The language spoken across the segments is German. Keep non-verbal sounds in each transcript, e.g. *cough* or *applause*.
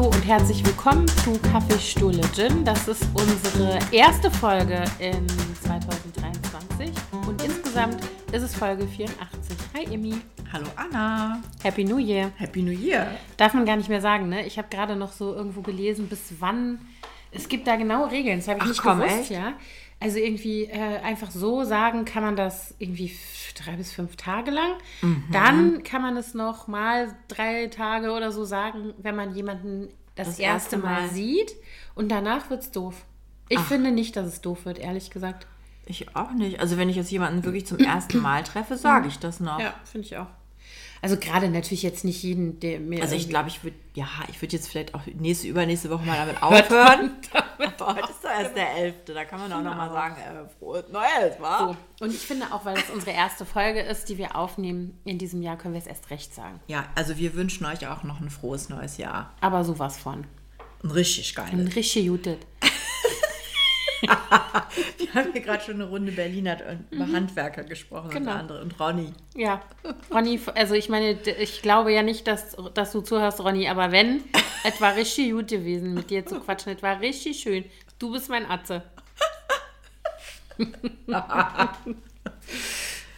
Hallo und herzlich willkommen zu Kaffeestuhle Gin. Das ist unsere erste Folge in 2023 und insgesamt ist es Folge 84. Hi Emmy. Hallo Anna. Happy New Year. Happy New Year. Darf man gar nicht mehr sagen, ne? Ich habe gerade noch so irgendwo gelesen, bis wann. Es gibt da genaue Regeln, das habe ich Ach, nicht komm, gewusst, echt? ja. Also irgendwie äh, einfach so sagen kann man das irgendwie drei bis fünf Tage lang. Mhm. Dann kann man es noch mal drei Tage oder so sagen, wenn man jemanden das, Das erste erste Mal. Mal. sieht. Und danach wird es doof. Ich finde nicht, dass es doof wird, ehrlich gesagt. Ich auch nicht. Also wenn ich jetzt jemanden wirklich zum *clears throat* ersten Mal treffe, sage ich das noch. Ja, finde ich auch. Also gerade natürlich jetzt nicht jeden, der mir. Also ich glaube, ich würde, ja, ich würde jetzt vielleicht auch nächste, übernächste Woche mal damit *laughs* aufhören. Aber heute ist doch erst der 11. Da kann man auch noch mal sagen, äh, frohes Neues, wa? So. Und ich finde auch, weil es unsere erste Folge ist, die wir aufnehmen in diesem Jahr, können wir es erst recht sagen. Ja, also wir wünschen euch auch noch ein frohes neues Jahr. Aber sowas von. Ein richtig Ein geiles. richtig gutes. *laughs* Wir haben hier gerade schon eine Runde Berliner und über Handwerker gesprochen Genau. unter anderem. Und Ronny. Ja. Ronny, also ich meine, ich glaube ja nicht, dass, dass du zuhörst, Ronny, aber wenn, *laughs* es war richtig gut gewesen, mit dir zu quatschen. Es war richtig schön. Du bist mein Atze. *laughs*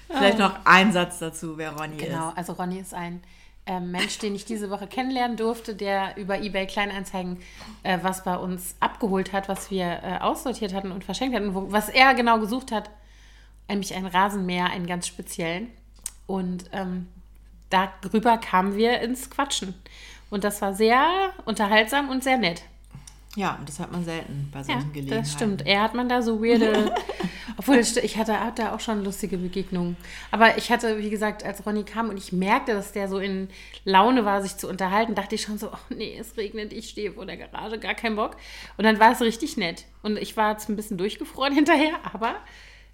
Vielleicht noch ein Satz dazu, wer Ronny Genau, ist. also Ronny ist ein ähm, Mensch, den ich diese Woche kennenlernen durfte, der über eBay Kleinanzeigen äh, was bei uns abgeholt hat, was wir äh, aussortiert hatten und verschenkt hatten, wo, was er genau gesucht hat, nämlich ein Rasenmäher, einen ganz speziellen. Und ähm, darüber kamen wir ins Quatschen. Und das war sehr unterhaltsam und sehr nett. Ja, und das hat man selten bei Ja, solchen Gelegenheiten. das stimmt. Er hat man da so weirde. *laughs* Obwohl, ich hatte, hatte auch schon lustige Begegnungen. Aber ich hatte, wie gesagt, als Ronny kam und ich merkte, dass der so in Laune war, sich zu unterhalten, dachte ich schon so: oh nee, es regnet, ich stehe vor der Garage, gar kein Bock. Und dann war es richtig nett. Und ich war jetzt ein bisschen durchgefroren *laughs* hinterher, aber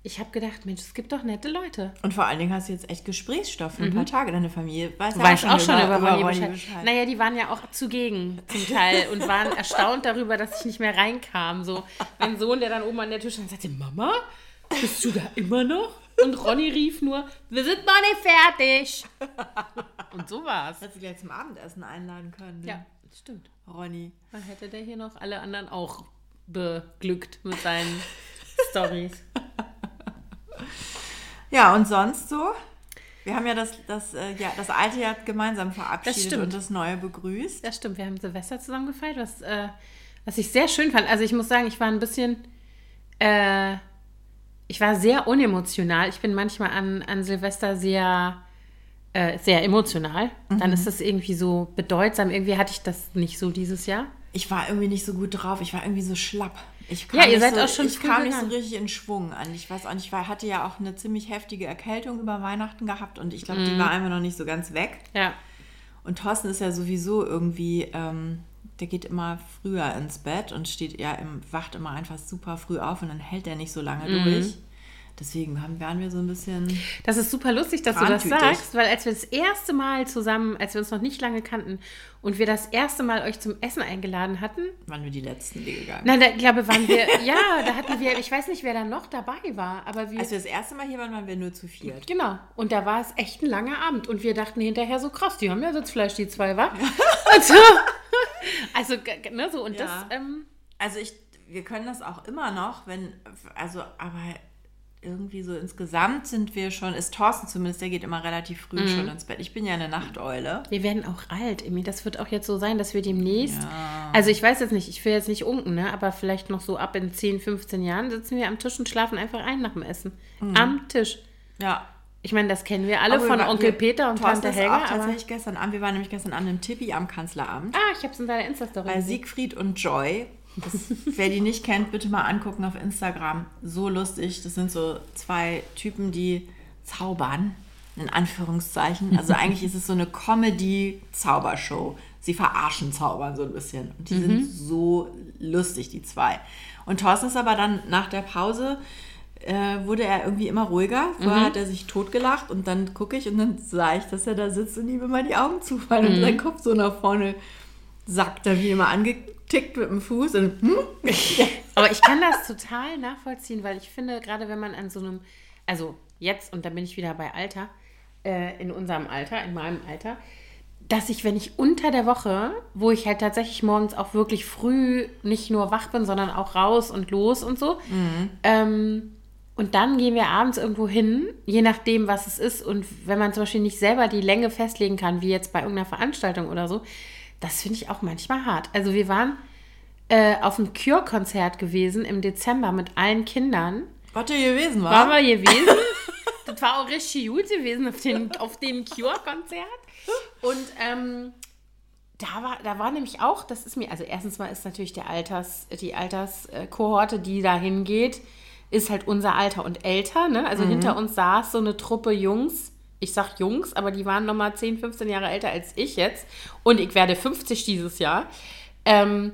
ich habe gedacht: Mensch, es gibt doch nette Leute. Und vor allen Dingen hast du jetzt echt Gesprächsstoff für ein paar Tage. Deine Familie weiß, ja Mhm. Weiß auch schon über, Ronny, Bescheid. Bescheid. Naja, die waren ja auch zugegen zum Teil und waren *laughs* erstaunt darüber, dass ich nicht mehr reinkam. So, mein Sohn, der dann oben an der Tür stand, sagte, Mama, bist du da immer noch? Und Ronny rief nur, wir sind noch nicht fertig. *laughs* Und so war's. Hättest du gleich zum Abendessen einladen können. ne? Ja, das stimmt. Ronny. Dann hätte der hier noch alle anderen auch beglückt mit seinen *laughs* Stories. Ja, und sonst so? Wir haben ja das, das, äh, ja, das alte Jahr gemeinsam verabschiedet stimmt. und das neue begrüßt. Das stimmt, wir haben Silvester zusammen gefeiert, was, äh, was ich sehr schön fand. Also ich muss sagen, ich war ein bisschen, äh, ich war sehr unemotional. Ich bin manchmal an, an Silvester sehr, äh, sehr emotional. Dann ist das irgendwie so bedeutsam. Irgendwie hatte ich das nicht so dieses Jahr. Ich war irgendwie nicht so gut drauf. Ich war irgendwie so schlapp. Ich Ja, ihr seid so, auch schon Ich kam nicht so richtig in Schwung an. Ich weiß auch nicht, ich war, hatte ja auch eine ziemlich heftige Erkältung über Weihnachten gehabt und ich glaube, Mhm. die war einfach noch nicht so ganz weg. Ja. Und Thorsten ist ja sowieso irgendwie, ähm, der geht immer früher ins Bett und steht ja im, wacht immer einfach super früh auf und dann hält er nicht so lange Mhm. durch. Deswegen haben, waren wir so ein bisschen. Das ist super lustig, dass du das sagst, weil als wir das erste Mal zusammen, als wir uns noch nicht lange kannten und wir das erste Mal euch zum Essen eingeladen hatten, Waren wir die letzten, die gegangen Nein, da ich glaube, waren wir, *laughs* ja, da hatten wir, ich weiß nicht, wer da noch dabei war, aber wir, Als wir das erste Mal hier waren, waren wir nur zu viert. genau, und da war es echt ein langer Abend und wir dachten hinterher so, krass, die haben ja Sitzfleisch, die zwei, wa? *laughs* Und so, *laughs* also, ne, so, und Ja. das, ähm, Also ich, wir können das auch immer noch, wenn, also, aber irgendwie so insgesamt sind wir schon, ist Thorsten zumindest, der geht immer relativ früh Mhm. schon ins Bett. Ich bin ja eine Nachteule. wir werden auch alt, Emi, das wird auch jetzt so sein, dass wir demnächst, also ich weiß jetzt nicht, ich will jetzt nicht unken, ne, aber vielleicht noch so ab in 10, 15 Jahren sitzen wir am Tisch und schlafen einfach ein nach dem Essen. Am Tisch. Ja. Ich meine, das kennen wir alle Aber von wir- Onkel wir- Peter und Thorsten Tante Helga, auch tatsächlich gestern Abend, wir waren nämlich gestern Abend im Tippi am Kanzleramt. ah, ich habe es in deiner Insta-Story Bei. Siegfried und Joy. Das, *laughs* wer die nicht kennt, bitte mal angucken auf Instagram. So lustig. Das sind so zwei Typen, die zaubern, in Anführungszeichen. Also *laughs* eigentlich ist es so eine Comedy-Zaubershow. Sie verarschen Zaubern so ein bisschen. Und die sind so lustig, die zwei. Und Thorsten ist aber dann nach der Pause, äh, wurde er irgendwie immer ruhiger. Vorher hat er sich totgelacht und dann gucke ich und dann sah ich, dass er da sitzt und ihm immer die Augen zufallen und sein Kopf so nach vorne sackt er wie immer angetickt mit dem Fuß und hm? *laughs* Aber ich kann das total nachvollziehen, weil ich finde, gerade wenn man an so einem, also jetzt, und da bin ich wieder bei Alter, äh, in unserem Alter, in meinem Alter, dass ich, wenn ich unter der Woche, wo ich halt tatsächlich morgens auch wirklich früh nicht nur wach bin, sondern auch raus und los und so, ähm, und dann gehen wir abends irgendwo hin, je nachdem, was es ist. Und wenn man zum Beispiel nicht selber die Länge festlegen kann, wie jetzt bei irgendeiner Veranstaltung oder so, das finde ich auch manchmal hart. Also wir waren äh, auf einem Cure-Konzert gewesen im Dezember mit allen Kindern. Was ihr gewesen war? Waren wir *laughs* gewesen. das war auch richtig gut gewesen auf, den, auf dem Cure-Konzert. Und ähm, da war, da war nämlich auch, das ist mir, also erstens mal ist natürlich der Alters, die Alterskohorte, die da hingeht, ist halt unser Alter und älter. Ne? Also hinter uns saß so eine Truppe Jungs. Ich sag Jungs, aber die waren nochmal 10, 15 Jahre älter als ich jetzt. Und ich werde 50 dieses Jahr. Ähm,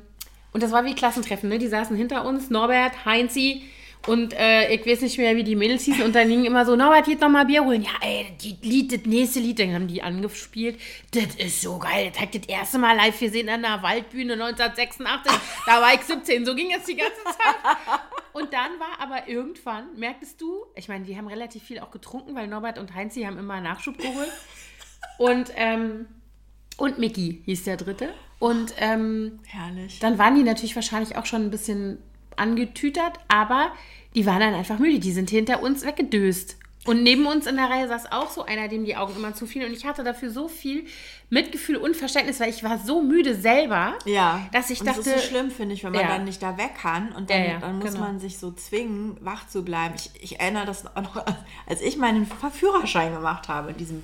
und das war wie Klassentreffen, ne? Die saßen hinter uns, Norbert, Heinzi und äh, ich weiß nicht mehr, wie die Mädels hießen. Und dann hingen immer so, Norbert, geht noch mal Bier holen. Ja, ey, die Lied, das nächste Lied, dann haben die angespielt. Das ist so geil. Das hat das erste Mal live gesehen an der Waldbühne 1986. Da war ich 17. So ging es die ganze Zeit. Und dann war aber irgendwann, merktest du, ich meine, die haben relativ viel auch getrunken, weil Norbert und Heinzi haben immer Nachschub geholt. Und, ähm, und Mickey hieß der dritte. Und ähm, Herrlich. dann waren die natürlich wahrscheinlich auch schon ein bisschen angetütert, aber die waren dann einfach müde. Die sind hinter uns weggedöst. Und neben uns in der Reihe saß auch so einer, dem die Augen immer zu fielen. Und ich hatte dafür so viel Mitgefühl und Verständnis, weil ich war so müde selber, Ja. dass ich und dachte, das ist so schlimm, finde ich, wenn man Ja. dann nicht da weg kann und dann, Ja, dann muss genau. man sich so zwingen, wach zu bleiben. Ich, ich erinnere das auch noch, *laughs* als ich meinen Führerschein gemacht habe, in diesem,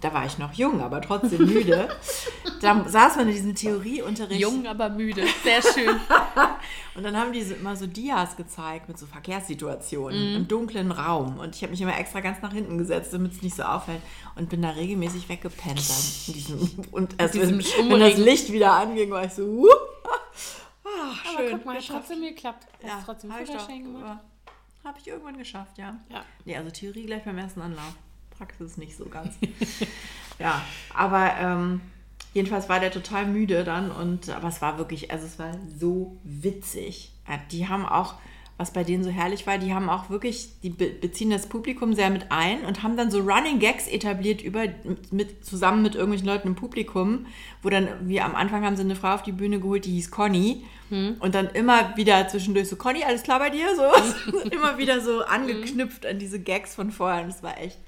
da war ich noch jung, aber trotzdem müde. *laughs* da saß man in diesem Theorieunterricht. jung, aber müde. Sehr schön. *laughs* Und dann haben die so, immer so Dias gezeigt mit so Verkehrssituationen Mhm. im dunklen Raum. Und ich habe mich immer extra ganz nach hinten gesetzt, damit es nicht so auffällt. Und bin da regelmäßig weggepennt dann. Diesem, *laughs* und erst wenn, wenn das Licht wieder anging, war ich so, wupp. Ah, Aber schön. guck mal, hat trotzdem geklappt. Hast Ja, trotzdem habe ich, Führerschein gemacht? doch- hab ich irgendwann geschafft, ja. Ja. Nee, also Theorie gleich beim ersten Anlauf. Praxis nicht so ganz. *laughs* ja, aber ähm, jedenfalls war der total müde dann und aber es war wirklich, also es war so witzig. Äh, Die haben auch, was bei denen so herrlich war, die haben auch wirklich, die be beziehen das Publikum sehr mit ein und haben dann so Running Gags etabliert über mit, zusammen mit irgendwelchen Leuten im Publikum, wo dann wie am Anfang haben sie eine Frau auf die Bühne geholt, die hieß Conny und dann immer wieder zwischendurch so Conny, alles klar bei dir so *laughs* immer wieder so angeknüpft an diese Gags von vorher und es war echt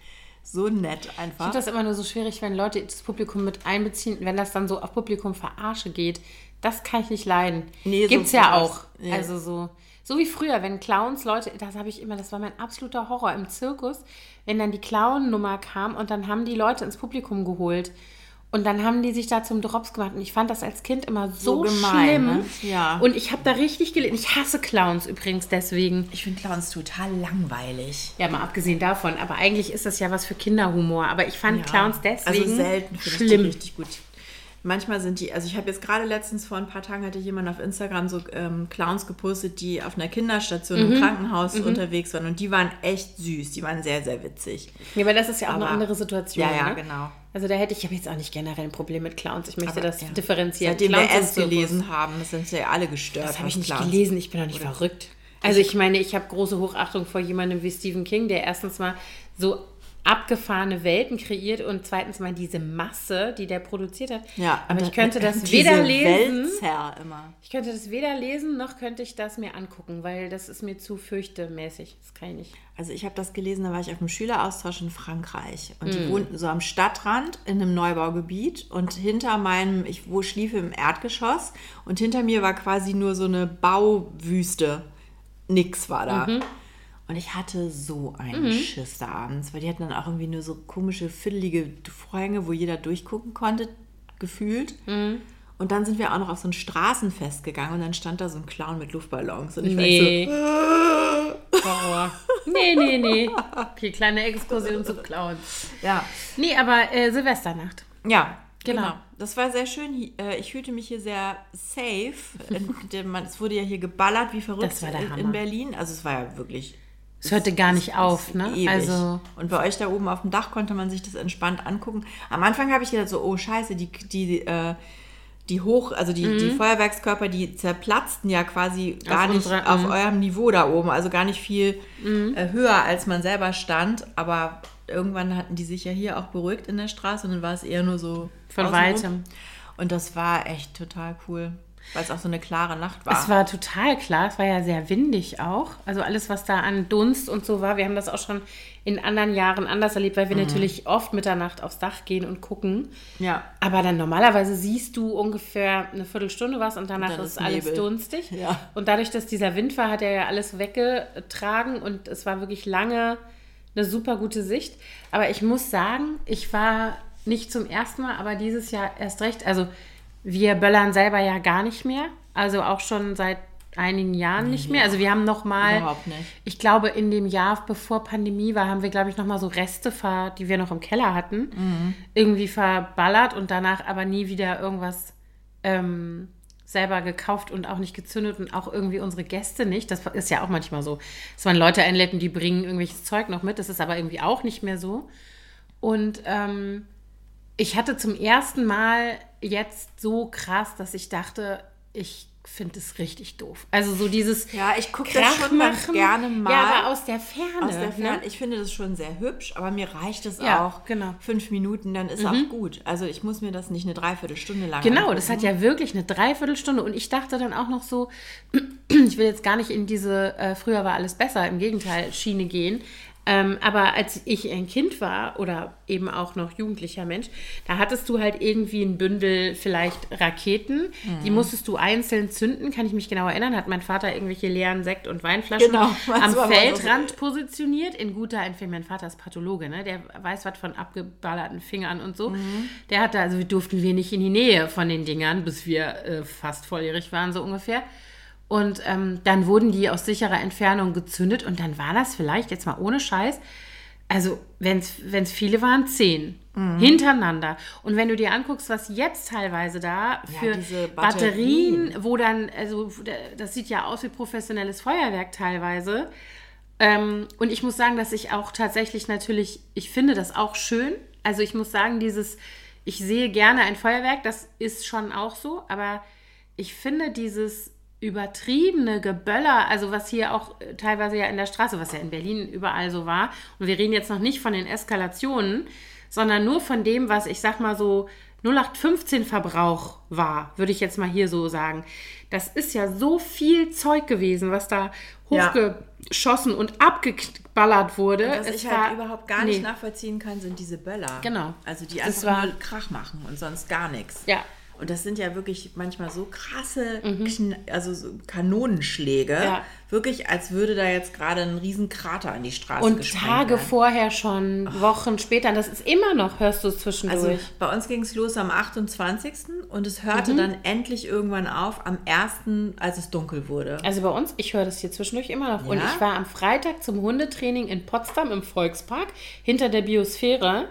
so nett Ich einfach. finde das immer nur so schwierig, wenn Leute das Publikum mit einbeziehen, wenn das dann so auf Publikum verarsche geht. Das kann ich nicht leiden. Nee, so Gibt's ja verarscht. auch. Nee. Also so. So wie früher, wenn Clowns Leute, das habe ich immer, das war mein absoluter Horror im Zirkus, wenn dann die Clown-Nummer kam und dann haben die Leute ins Publikum geholt. Und dann haben die sich da zum Drops gemacht. Und ich fand das als Kind immer so, So gemein, schlimm. ne? Ja. Und ich habe da richtig gelitten. Ich hasse Clowns übrigens deswegen. Ich finde Clowns total langweilig. Ja, mal abgesehen davon. Aber eigentlich ist das ja was für Kinderhumor. Aber ich fand Clowns deswegen also selten finde ich schlimm. richtig gut. Manchmal sind die, also ich habe jetzt gerade letztens vor ein paar Tagen hatte jemand auf Instagram so ähm, Clowns gepostet, die auf einer Kinderstation Mhm. im Krankenhaus unterwegs waren und die waren echt süß, die waren sehr, sehr witzig. Ja, aber das ist ja auch eine Aber- andere Situation. Ja, ja, ne? genau. Also da hätte ich, ich habe jetzt auch nicht generell ein Problem mit Clowns. Ich möchte Aber, das ja. differenzieren. Seitdem Clowns wir es gelesen haben, sind sie ja alle gestört. Das habe ich nicht Clowns. gelesen. Ich bin doch nicht verrückt. Also ich meine, ich habe große Hochachtung vor jemandem wie Stephen King, der erstens mal so abgefahrene Welten kreiert und zweitens mal diese Masse, die der produziert hat. Ja, aber ich könnte das *laughs* weder lesen, immer. ich könnte das weder lesen noch könnte ich das mir angucken, weil das ist mir zu fürchtemäßig. Das kann ich nicht. Also ich habe das gelesen, da war ich auf einem Schüleraustausch in Frankreich und Hm. die wohnten so am Stadtrand in einem Neubaugebiet und hinter meinem, ich wo schliefe im Erdgeschoss und hinter mir war quasi nur so eine Bauwüste. Nix war da. Mhm. Und ich hatte so einen Schiss da abends, weil die hatten dann auch irgendwie nur so komische, fiddelige Vorhänge, wo jeder durchgucken konnte, gefühlt. Mhm. Und dann sind wir auch noch auf so ein Straßenfest gegangen und dann stand da so ein Clown mit Luftballons. Und ich Nee. war echt *laughs* Horror. nee, nee, nee. *laughs* Okay, kleine Exkursion zu Clowns. so, ja. Nee, aber äh, Silvesternacht. Ja, Genau. genau. Das war sehr schön. Äh, Ich fühlte mich hier sehr safe. *laughs* Es wurde ja hier geballert wie verrückt in Berlin. Also es war ja wirklich Es hörte gar nicht auf, ne? ewig. Also Und bei euch da oben auf dem Dach konnte man sich das entspannt angucken. Am Anfang habe ich gedacht so, oh scheiße, die, die, äh, die hoch, also die, die Feuerwerkskörper, die zerplatzten ja quasi gar nicht unserer- auf mhm. eurem Niveau da oben. Also gar nicht viel äh, höher, als man selber stand. Aber irgendwann hatten die sich ja hier auch beruhigt in der Straße und dann war es eher nur so Von weitem. Und das war echt total cool, weil es auch so eine klare Nacht war. Es war total klar, es war ja sehr windig auch. Also alles, was da an Dunst und so war, wir haben das auch schon in anderen Jahren anders erlebt, weil wir Mhm. natürlich oft Mitternacht aufs Dach gehen und gucken. ja. Aber dann normalerweise siehst du ungefähr eine Viertelstunde was und danach dann ist ist alles dunstig. Ja. Und dadurch, dass dieser Wind war, hat er ja alles weggetragen und es war wirklich lange eine super gute Sicht. Aber ich muss sagen, ich war nicht zum ersten Mal, aber dieses Jahr erst recht. Also wir böllern selber ja gar nicht mehr. Also auch schon seit einigen Jahren nicht mehr. Also wir haben noch mal, Überhaupt nicht. ich glaube in dem Jahr bevor Pandemie war, haben wir glaube ich noch mal so Reste, ver, die wir noch im Keller hatten, Mhm. irgendwie verballert und danach aber nie wieder irgendwas ähm, selber gekauft und auch nicht gezündet und auch irgendwie unsere Gäste nicht. Das ist ja auch manchmal so, dass man Leute einlädt und die bringen irgendwelches Zeug noch mit. Das ist aber irgendwie auch nicht mehr so. Und ähm, ich hatte zum ersten Mal jetzt so krass, dass ich dachte, ich finde es richtig doof. Also so dieses Ja, ich gucke das schon ganz gerne mal. Ja, aber aus der Ferne. Aus der Ferne. Ne? Ich finde das schon sehr hübsch, aber mir reicht es Ja, auch. genau. Fünf Minuten, dann ist auch gut. Also ich muss mir das nicht eine Dreiviertelstunde lang Genau, das angucken. hat ja wirklich eine Dreiviertelstunde und ich dachte dann auch noch so, *clears throat* ich will jetzt gar nicht in diese äh, früher war alles besser, im Gegenteil, Schiene gehen. Ähm, aber als ich ein Kind war oder eben auch noch jugendlicher Mensch, da hattest du halt irgendwie ein Bündel vielleicht Raketen, die musstest du einzeln zünden, kann ich mich genau erinnern, hat mein Vater irgendwelche leeren Sekt- und Weinflaschen Genau, am mal so. Feldrand positioniert, in guter Empfehlung. Mein Vater ist Pathologe, ne? der weiß was von abgeballerten Fingern und so. Der hatte, also durften wir nicht in die Nähe von den Dingern, bis wir äh, fast volljährig waren, so ungefähr. Und ähm, dann wurden die aus sicherer Entfernung gezündet und dann war das vielleicht, jetzt mal ohne Scheiß, also wenn es viele waren, zehn hintereinander. Und wenn du dir anguckst, was jetzt teilweise da für diese Batterien, Batterien. wo dann, also das sieht ja aus wie professionelles Feuerwerk teilweise. Ähm, und ich muss sagen, dass ich auch tatsächlich natürlich, ich finde das auch schön. Also ich muss sagen, dieses, ich sehe gerne ein Feuerwerk, das ist schon auch so, aber ich finde dieses übertriebene Geböller, also was hier auch äh, teilweise ja in der Straße, was ja in Berlin überall so war, und wir reden jetzt noch nicht von den Eskalationen, sondern nur von dem, was ich sag mal so 0815 Verbrauch war, würde ich jetzt mal hier so sagen. Das ist ja so viel Zeug gewesen, was da Ja. hochgeschossen und abgeballert wurde. Was Es ich war- halt überhaupt gar nicht nee. nachvollziehen kann, sind diese Böller. Genau. Also die Das einfach war- nur Krach machen und sonst gar nichts. Ja. Und das sind ja wirklich manchmal so krasse Kn also so Kanonenschläge. Mhm. Ja. Wirklich, als würde da jetzt gerade ein riesen Krater in die Straße Und Tage werden. vorher schon, Wochen später, das ist immer noch, hörst du es zwischendurch. Also bei uns ging es los am 28. und es hörte Mhm. dann endlich irgendwann auf am 1., als es dunkel wurde. Also bei uns, ich höre das hier zwischendurch immer noch. Und Ja? ich war am Freitag zum Hundetraining in Potsdam im Volkspark hinter der Biosphäre.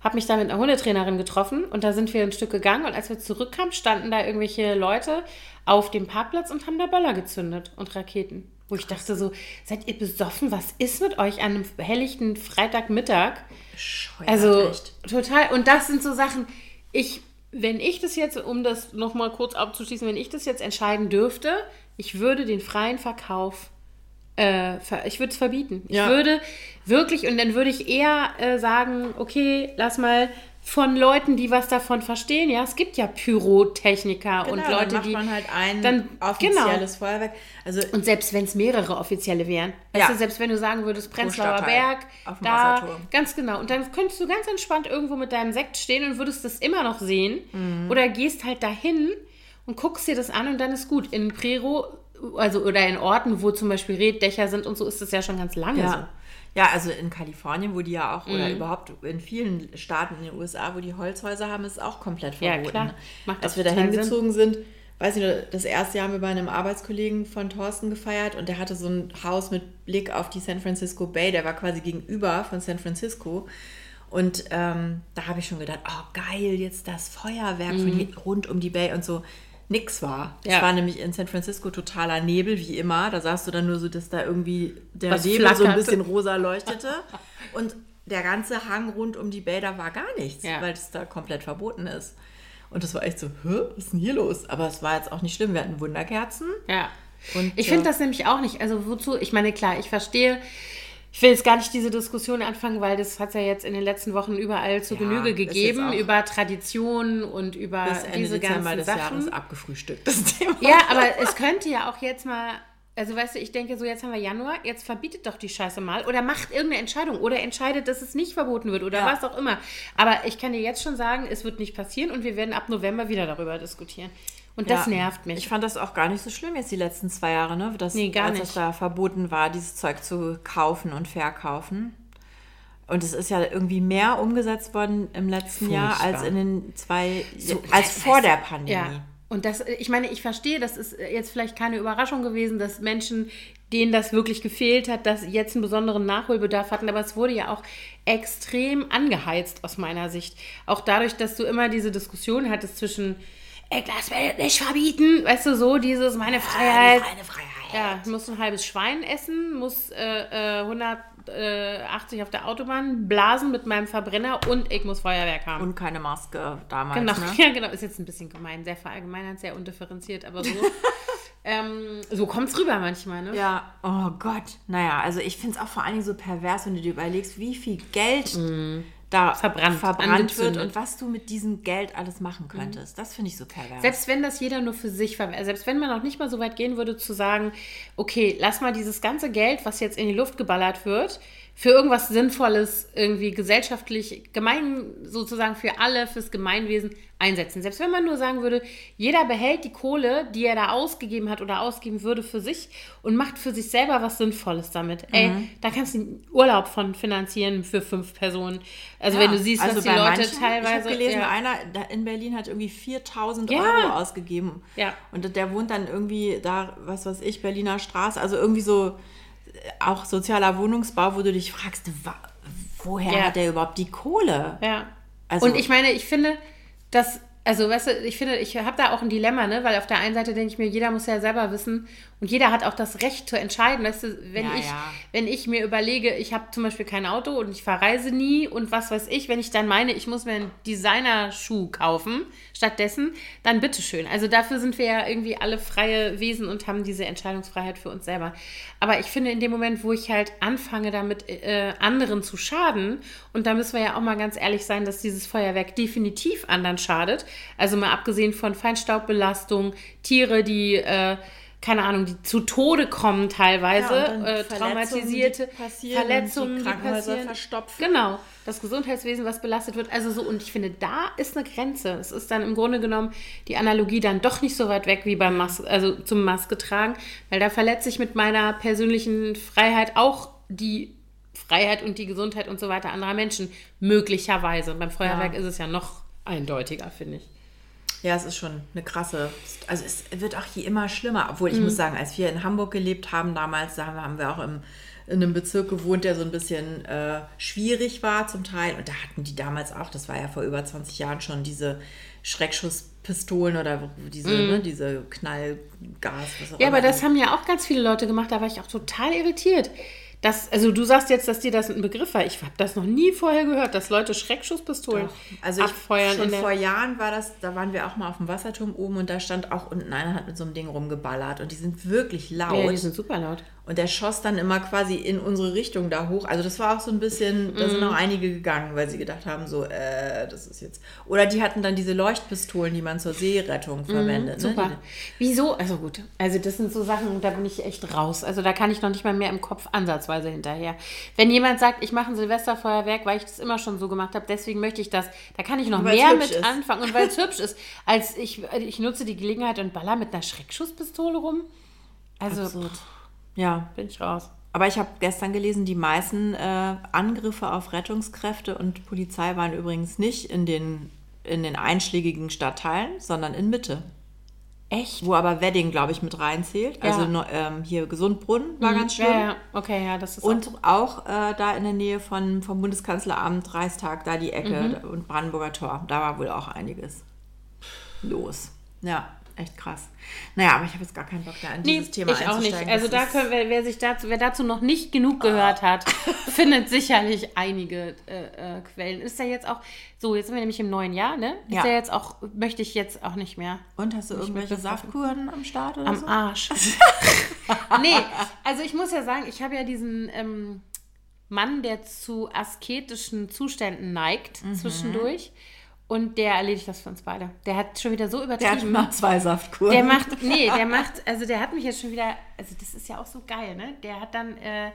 Habe mich da mit einer Hundetrainerin getroffen und da sind wir ein Stück gegangen und als wir zurückkamen, standen da irgendwelche Leute auf dem Parkplatz und haben da Böller gezündet und Raketen. Wo ich dachte so, seid ihr besoffen? Was ist mit euch an einem helllichten Freitagmittag? Bescheuert, Also echt. total. Und das sind so Sachen, ich, wenn ich das jetzt, um das nochmal kurz abzuschließen, wenn ich das jetzt entscheiden dürfte, ich würde den freien Verkauf, äh, ich würde es verbieten. Ja. Ich würde wirklich, und dann würde ich eher äh, sagen, okay, lass mal von Leuten, die was davon verstehen, ja, es gibt ja Pyrotechniker und Genau, Leute, dann macht die man halt ein dann- offizielles Feuerwerk. Also und selbst wenn es mehrere offizielle wären, Ja. weißt du, selbst wenn du sagen würdest, Prenzlauer Berg, auf dem da, Wasserturm. ganz genau. Und dann könntest du ganz entspannt irgendwo mit deinem Sekt stehen und würdest das immer noch sehen. Mhm. Oder gehst halt dahin und guckst dir das an und dann ist gut. In Prero, also oder in Orten, wo zum Beispiel Reddächer sind und so, ist das ja schon ganz lange so. Ja. Ja, also in Kalifornien, wo die ja auch, Mhm. oder überhaupt in vielen Staaten in den USA, wo die Holzhäuser haben, ist es auch komplett Ja, verboten. klar. Macht Als wir da hingezogen sind, weiß ich nur, das erste Jahr haben wir bei einem Arbeitskollegen von Thorsten gefeiert und der hatte so ein Haus mit Blick auf die San Francisco Bay, der war quasi gegenüber von San Francisco. Und ähm, da habe ich schon gedacht, oh geil, jetzt das Feuerwerk von hier rund um die Bay und so. Nix war. Es. Ja. war nämlich in San Francisco totaler Nebel, wie immer. Da sahst du dann nur so, dass da irgendwie der Was Nebel so ein flackerte. bisschen rosa *laughs* leuchtete. Und der ganze Hang rund um die Bäder war gar nichts, Ja. weil es da komplett verboten ist. Und das war echt so, Hä, was ist denn hier los? Aber es war jetzt auch nicht schlimm. Wir hatten Wunderkerzen. Ja. Und, ich finde äh, das nämlich auch nicht. Also wozu? Ich meine, klar, ich verstehe ich will jetzt gar nicht diese Diskussion anfangen, weil das hat es ja jetzt in den letzten Wochen überall zu Ja, Genüge gegeben, über Traditionen und über Bis Ende diese Dezember ganzen des Sachen. Jahres abgefrühstückt, das Thema. Ja, aber es könnte ja auch jetzt mal, also weißt du, ich denke so, jetzt haben wir Januar, jetzt verbietet doch die Scheiße mal oder macht irgendeine Entscheidung oder entscheidet, dass es nicht verboten wird oder Ja. was auch immer. Aber ich kann dir jetzt schon sagen, es wird nicht passieren und wir werden ab November wieder darüber diskutieren. Und das Ja. nervt mich. Ich fand das auch gar nicht so schlimm jetzt die letzten zwei Jahre, ne? Dass, Nee, gar als nicht. es da verboten war, dieses Zeug zu kaufen und verkaufen. Und es ist ja irgendwie mehr umgesetzt worden im letzten Jahr als Furchtbar. in den zwei, So, als vor der Pandemie. Ja. Und das, ich meine, ich verstehe, das ist jetzt vielleicht keine Überraschung gewesen, dass Menschen, denen das wirklich gefehlt hat, dass jetzt einen besonderen Nachholbedarf hatten, aber es wurde ja auch extrem angeheizt aus meiner Sicht. Auch dadurch, dass du immer diese Diskussion hattest zwischen, ey, das will ich nicht verbieten, weißt du, so dieses, meine Freiheit. Meine Freiheit. Ja, ich muss ein halbes Schwein essen, muss äh, äh, 180 auf der Autobahn blasen mit meinem Verbrenner und ich muss Feuerwerk haben. Und keine Maske damals, Genau, ne? *laughs* ja, genau. Ist jetzt ein bisschen gemein, sehr verallgemeinert, sehr undifferenziert, aber so. *laughs* ähm, so kommt es rüber manchmal, ne? Ja, oh Gott. Naja, also ich finde es auch vor allen Dingen so pervers, wenn du dir überlegst, wie viel Geld da Mhm. Verbrannt, verbrannt wird und was du mit diesem Geld alles machen könntest. Das finde ich so pervers. Selbst wenn das jeder nur für sich verwendet, selbst wenn man auch nicht mal so weit gehen würde zu sagen, okay, lass mal dieses ganze Geld, was jetzt in die Luft geballert wird, für irgendwas Sinnvolles, irgendwie gesellschaftlich, gemein, sozusagen für alle, fürs Gemeinwesen einsetzen. Selbst wenn man nur sagen würde, jeder behält die Kohle, die er da ausgegeben hat oder ausgeben würde für sich und macht für sich selber was Sinnvolles damit. Ey, da kannst du einen Urlaub von finanzieren für fünf Personen. Also wenn du siehst, was die Leute manchen, teilweise... Ich habe gelesen, ja. einer in Berlin hat irgendwie 4000 Ja. Euro ausgegeben. Ja. Und der wohnt dann irgendwie da, was weiß ich, Berliner Straße. Also irgendwie so auch sozialer Wohnungsbau, wo du dich fragst, woher Ja. hat der überhaupt die Kohle? Ja. Also- und ich meine, ich finde, dass, also weißt du, ich finde, ich habe da auch ein Dilemma, ne? Weil auf der einen Seite denke ich mir, jeder muss ja selber wissen und jeder hat auch das Recht zu entscheiden. Weißt du, wenn Ja, ich, ja. wenn ich mir überlege, ich habe zum Beispiel kein Auto und ich verreise nie und was weiß ich, wenn ich dann meine, ich muss mir einen Designerschuh kaufen, stattdessen, dann bitteschön. Also dafür sind wir ja irgendwie alle freie Wesen und haben diese Entscheidungsfreiheit für uns selber. Aber ich finde, in dem Moment, wo ich halt anfange, damit äh, anderen zu schaden, und da müssen wir ja auch mal ganz ehrlich sein, dass dieses Feuerwerk definitiv anderen schadet. Also mal abgesehen von Feinstaubbelastung, Tiere, die, äh, keine Ahnung, die zu Tode kommen teilweise, Ja, äh, Verletzungen, traumatisierte die passieren, Verletzungen, die die Krankenhäuser passieren. verstopfen. Genau, das Gesundheitswesen, was belastet wird. Also so, und ich finde, da ist eine Grenze. Es ist dann im Grunde genommen die Analogie dann doch nicht so weit weg wie beim Mas also zum Maske tragen, weil da verletze ich mit meiner persönlichen Freiheit auch die Freiheit und die Gesundheit und so weiter anderer Menschen, möglicherweise. Und beim Feuerwerk Ja. ist es ja noch eindeutiger, finde ich. Ja, es ist schon eine krasse. Also es wird auch hier immer schlimmer. Obwohl Mhm. ich muss sagen, als wir in Hamburg gelebt haben damals, da haben wir auch im, in einem Bezirk gewohnt, der so ein bisschen äh, schwierig war zum Teil. Und da hatten die damals auch, das war ja vor über 20 Jahren schon, diese Schreckschusspistolen oder diese, ne, diese Knallgas. Was auch Mhm. Ja, aber das haben ja auch ganz viele Leute gemacht, da war ich auch total irritiert. Das, also du sagst jetzt, dass dir das ein Begriff war. Ich habe das noch nie vorher gehört, dass Leute Schreckschusspistolen Doch. Also ich, abfeuern. schon vor Jahren war das, da waren wir auch mal auf dem Wasserturm oben und da stand auch unten einer hat mit so einem Ding rumgeballert und die sind wirklich laut. ja, die sind super laut. Und der schoss dann immer quasi in unsere Richtung da hoch. Also das war auch so ein bisschen, da Mhm. sind auch einige gegangen, weil sie gedacht haben, so, äh, das ist jetzt. Oder die hatten dann diese Leuchtpistolen, die man zur Seerettung verwendet. Mhm, Super. Ne? Wieso? Also gut. Also das sind so Sachen, da bin ich echt raus. Also da kann ich noch nicht mal mehr im Kopf ansatzweise hinterher. Wenn jemand sagt, ich mache ein Silvesterfeuerwerk, weil ich das immer schon so gemacht habe, deswegen möchte ich das, da kann ich noch Weil mehr mit ist. anfangen und weil es *laughs* hübsch ist. Als ich, ich nutze die Gelegenheit und baller mit einer Schreckschusspistole rum. Also Absurd. Ja, bin ich raus. aber ich habe gestern gelesen, die meisten äh, Angriffe auf Rettungskräfte und Polizei waren übrigens nicht in den, in den einschlägigen Stadtteilen, sondern in Mitte. Echt? Wo aber Wedding, glaube ich, mit reinzählt. Also Ja. no- ähm, hier Gesundbrunnen war ganz schlimm. Ja, ja, okay, ja, das ist Und auch äh, da in der Nähe von, vom Bundeskanzleramt, Reichstag, da die Ecke Mhm. und Brandenburger Tor. Da war wohl auch einiges los. Ja, echt krass. Naja, aber ich habe jetzt gar keinen Bock da Nee, dieses Thema ich auch nicht. Also da können, wer, wer, sich dazu, wer dazu noch nicht genug gehört hat, *laughs* findet sicherlich einige äh, äh, Quellen. Ist ja jetzt auch, so jetzt sind wir nämlich im neuen Jahr, ne? Ist ja, Ja. jetzt auch, möchte ich jetzt auch nicht mehr. Und hast du irgendwelche. Saftkuren am Start oder Am so? Arsch. *laughs* *laughs* nee, also ich muss ja sagen, ich habe ja diesen ähm, Mann, der zu asketischen Zuständen neigt Mhm. zwischendurch. Und der erledigt das für uns beide. Der hat schon wieder so Der hat übertrieben. mal zwei Saftkuren. Der macht, nee, der macht, also der hat mich jetzt schon wieder, also das ist ja auch so geil, ne? Der hat dann, äh,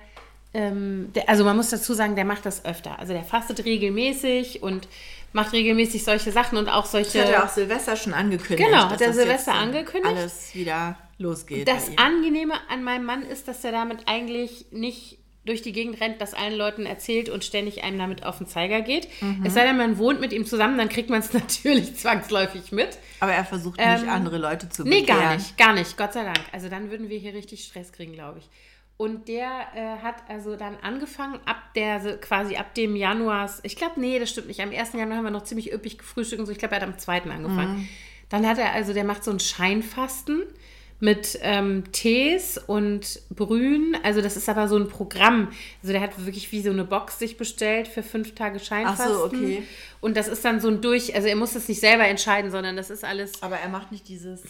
ähm, der, also man muss dazu sagen, der macht das öfter. Also der fastet regelmäßig und macht regelmäßig solche Sachen und auch solche. Das hat er auch Silvester schon angekündigt. Genau, hat er Silvester angekündigt. Alles wieder losgeht. Das. Angenehme an meinem Mann ist, dass er damit eigentlich nicht durch die Gegend rennt, das allen Leuten erzählt und ständig einem damit auf den Zeiger geht. Mhm. Es sei denn, man wohnt mit ihm zusammen, dann kriegt man es *laughs* natürlich zwangsläufig mit. Aber er versucht nicht, andere Leute zu Ähm, Nee, bekehren. gar nicht, gar nicht, Gott sei Dank. Also dann würden wir hier richtig Stress kriegen, glaube ich. Und der äh, hat also dann angefangen, ab der, so quasi ab dem Januars, ich glaube, nee, das stimmt nicht. Am 1. Januar haben wir noch ziemlich üppig gefrühstückt und so. Ich glaube, er hat am 2. angefangen. Mhm. Dann hat er, also der macht so ein Scheinfasten mit ähm, Tees und Brühen. Also das ist aber so ein Programm. Also der hat wirklich wie so eine Box sich bestellt für fünf Tage Scheinfasten. okay. Und das ist dann so ein durch, also er muss das nicht selber entscheiden, sondern das ist alles Aber er macht nicht dieses,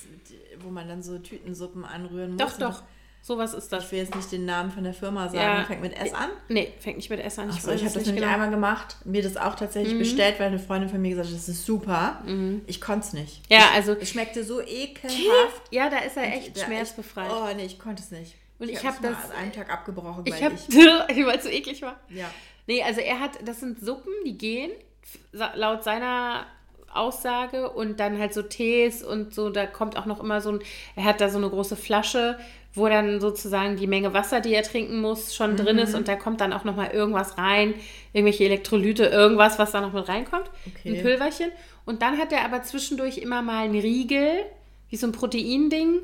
wo man dann so Tütensuppen anrühren muss. Doch, doch. Sowas ist das. Ich will jetzt nicht den Namen von der Firma sagen. Ja. Fängt mit S an. Nee, fängt nicht mit S an. Achso, weiß ich habe das nämlich genau. einmal gemacht, mir das auch tatsächlich bestellt, weil eine Freundin von mir gesagt hat, das ist super. Ich konnte es nicht. Ja, also. Es schmeckte so ekelhaft. Ja, da ist er echt schmerzbefreit. Ich, oh nee, ich konnte es nicht. Und ich hab's hab mal das- an einem Tag abgebrochen, ich weil habe, ich, *laughs* weil es so eklig war. ja. Nee, also er hat, das sind Suppen, die gehen, laut seiner Aussage, und dann halt so Tees und so, da kommt auch noch immer so ein, er hat da so eine große Flasche, wo dann sozusagen die Menge Wasser, die er trinken muss, schon drin ist und da kommt dann auch nochmal irgendwas rein, irgendwelche Elektrolyte, irgendwas, was da noch mit reinkommt, Okay. ein Pülverchen. Und dann hat er aber zwischendurch immer mal einen Riegel, wie so ein Proteinding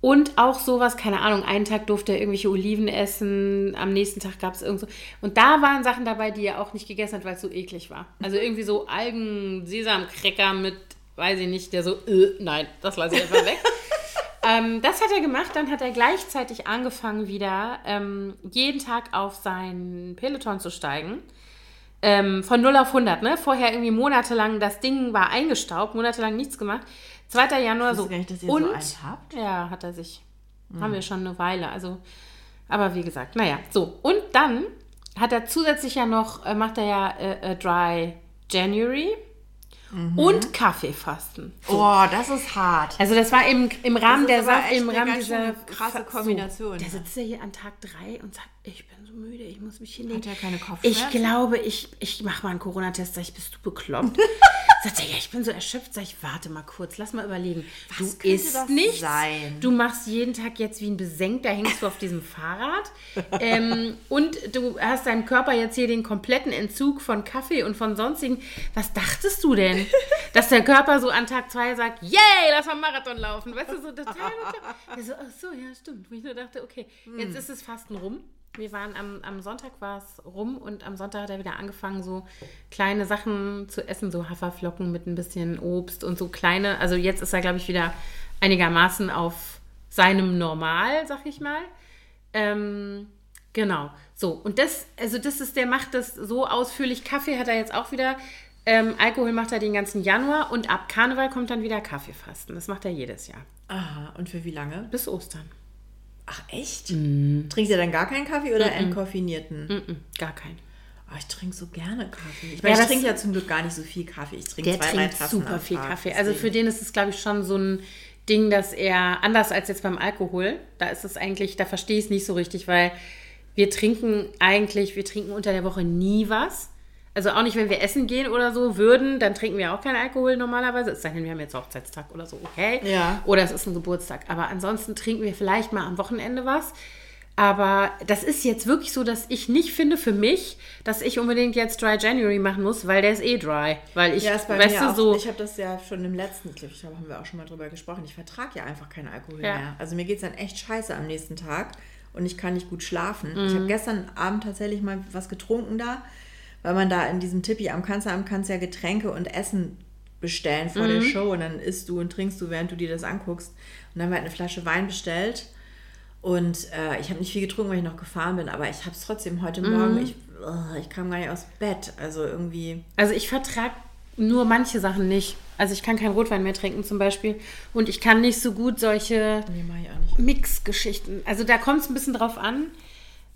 und auch sowas, keine Ahnung, einen Tag durfte er irgendwelche Oliven essen, am nächsten Tag gab es irgend so. Und da waren Sachen dabei, die er auch nicht gegessen hat, weil es so eklig war. Also irgendwie so Algen, Sesamcracker mit, weiß ich nicht, der so, äh, nein, das lasse ich einfach weg. *laughs* ähm, das hat er gemacht, dann hat er gleichzeitig angefangen wieder, ähm, jeden Tag auf sein Peloton zu steigen. Ähm, von 0 auf 100, ne? Vorher irgendwie monatelang, das Ding war eingestaubt, monatelang nichts gemacht. 2. Januar so. gar nicht, dass ihr so und, einen habt. Ja, hat er sich. Haben wir schon eine Weile. Also, aber wie gesagt, naja, so. Und dann hat er zusätzlich ja noch, äh, macht er ja äh, äh, Dry January Mhm. und Kaffeefasten. Oh, das ist hart. Also das war im, im Rahmen Das ist der Sache, im eine Rahmen dieser krasse Kombination, So, der ja. sitzt ja hier an Tag drei und sagt, ich bin so müde, ich muss mich hinlegen. Hat er keine Kopfschmerzen? Ich glaube, ich, ich mache mal einen Corona-Test. Sag ich, bist du bekloppt? *laughs* Sagt er, ja, ich bin so erschöpft. Sag ich, warte mal kurz, lass mal überlegen. Was du isst nichts. sein? Du machst jeden Tag jetzt wie ein Besenkter, hängst du auf diesem *laughs* Fahrrad. ähm, und du hast deinem Körper jetzt hier den kompletten Entzug von Kaffee und von sonstigen. Was dachtest du denn? Dass der Körper so an Tag zwei sagt, yay, lass mal Marathon laufen. Weißt du, so total. Der *laughs* so, ach so, ja, stimmt. Wo ich nur dachte, okay, jetzt ist es Fasten rum. Wir waren am, am Sonntag war es rum und am Sonntag hat er wieder angefangen, so kleine Sachen zu essen, so Haferflocken mit ein bisschen Obst und so kleine. Also jetzt ist er, glaube ich, wieder einigermaßen auf seinem Normal, sag ich mal. Ähm, genau. So, und das, also das ist, der macht das so ausführlich. Kaffee hat er jetzt auch wieder. Ähm, Alkohol macht er den ganzen Januar und ab Karneval kommt dann wieder Kaffeefasten. Das macht er jedes Jahr. Aha, und für wie lange? Bis Ostern. Ach, echt? Trinkst du dann gar keinen Kaffee oder entkoffinierten? Mm-mm, gar kein. Oh, ich trinke so gerne Kaffee. Ich Ja, meine, ich trinke ja zum Glück gar nicht so viel Kaffee. Ich trinke Der zwei, drei trinkt Tassen super viel Tag, Kaffee. Also für den ist es, glaube ich, schon so ein Ding, dass er, anders als jetzt beim Alkohol, da ist es eigentlich, da verstehe ich es nicht so richtig, weil wir trinken eigentlich, wir trinken unter der Woche nie was. Also auch nicht, wenn wir essen gehen oder so würden, dann trinken wir auch keinen Alkohol normalerweise. Es sei denn, wir haben jetzt Hochzeitstag oder so, okay. Ja. Oder es ist ein Geburtstag. Aber ansonsten trinken wir vielleicht mal am Wochenende was. Aber das ist jetzt wirklich so, dass ich nicht finde für mich, dass ich unbedingt jetzt Dry January machen muss, weil der ist eh dry. Weil ich, Ja, ist bei weißt mir du, auch, so. ich habe das ja schon im letzten Clip, ich glaube, haben wir auch schon mal drüber gesprochen. Ich vertrage ja einfach keinen Alkohol Ja. mehr. Also mir geht es dann echt scheiße am nächsten Tag und ich kann nicht gut schlafen. Ich Mhm. habe gestern Abend tatsächlich mal was getrunken da, weil man da in diesem Tippi am Kanzleramt kannst ja Getränke und Essen bestellen vor Mhm. der Show und dann isst du und trinkst du, während du dir das anguckst. Und dann haben wir halt eine Flasche Wein bestellt. Und äh, ich habe nicht viel getrunken, weil ich noch gefahren bin, aber ich habe es trotzdem heute Mhm. Morgen, ich, oh, ich kam gar nicht aus Bett. Also irgendwie, Also ich vertrage nur manche Sachen nicht. Also ich kann keinen Rotwein mehr trinken zum Beispiel. Und ich kann nicht so gut solche nee. Mix-Geschichten. Also da kommt es ein bisschen drauf an.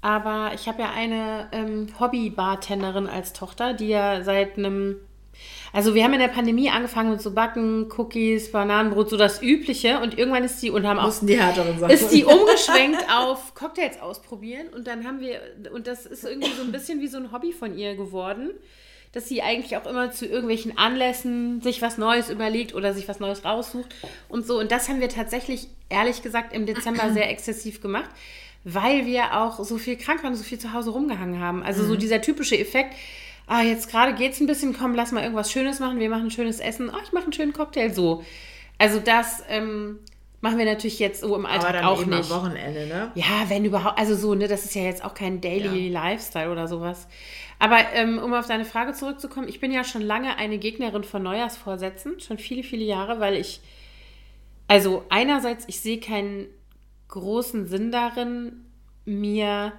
Aber ich habe ja eine ähm, Hobby-Bartenderin als Tochter, die ja seit einem also wir haben in der Pandemie angefangen mit so Backen, Cookies, Bananenbrot, so das Übliche. Und irgendwann ist die und haben auch die härteren Sachen. ist die *laughs* umgeschwenkt auf Cocktails ausprobieren. Und dann haben wir und das ist irgendwie so ein bisschen wie so ein Hobby von ihr geworden, dass sie eigentlich auch immer zu irgendwelchen Anlässen sich was Neues überlegt oder sich was Neues raussucht und so. Und das haben wir tatsächlich ehrlich gesagt im Dezember sehr exzessiv gemacht weil wir auch so viel krank waren, so viel zu Hause rumgehangen haben. Also mhm. so dieser typische Effekt, ah, jetzt gerade geht es ein bisschen, komm, lass mal irgendwas Schönes machen, wir machen ein schönes Essen, oh, ich mache einen schönen Cocktail, so. Also das ähm, machen wir natürlich jetzt so im Alltag Aber dann auch eben nicht. am Wochenende, ne? Ja, wenn überhaupt, also so, ne, das ist ja jetzt auch kein Daily ja. Lifestyle oder sowas. Aber ähm, um auf deine Frage zurückzukommen, ich bin ja schon lange eine Gegnerin von Neujahrsvorsätzen, schon viele, viele Jahre, weil ich, also einerseits, ich sehe keinen großen Sinn darin, mir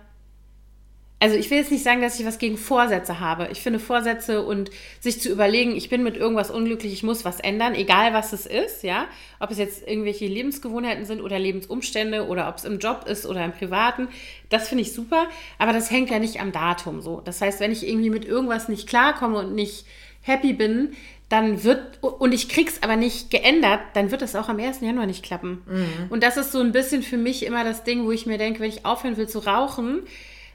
also ich will jetzt nicht sagen, dass ich was gegen Vorsätze habe. Ich finde Vorsätze und sich zu überlegen, ich bin mit irgendwas unglücklich, ich muss was ändern, egal was es ist, ja. Ob es jetzt irgendwelche Lebensgewohnheiten sind oder Lebensumstände oder ob es im Job ist oder im Privaten, das finde ich super. Aber das hängt ja nicht am Datum so. Das heißt, wenn ich irgendwie mit irgendwas nicht klarkomme und nicht happy bin, dann wird, und ich krieg's aber nicht geändert, dann wird es auch am 1. Januar nicht klappen. Mhm. Und das ist so ein bisschen für mich immer das Ding, wo ich mir denke, wenn ich aufhören will zu rauchen,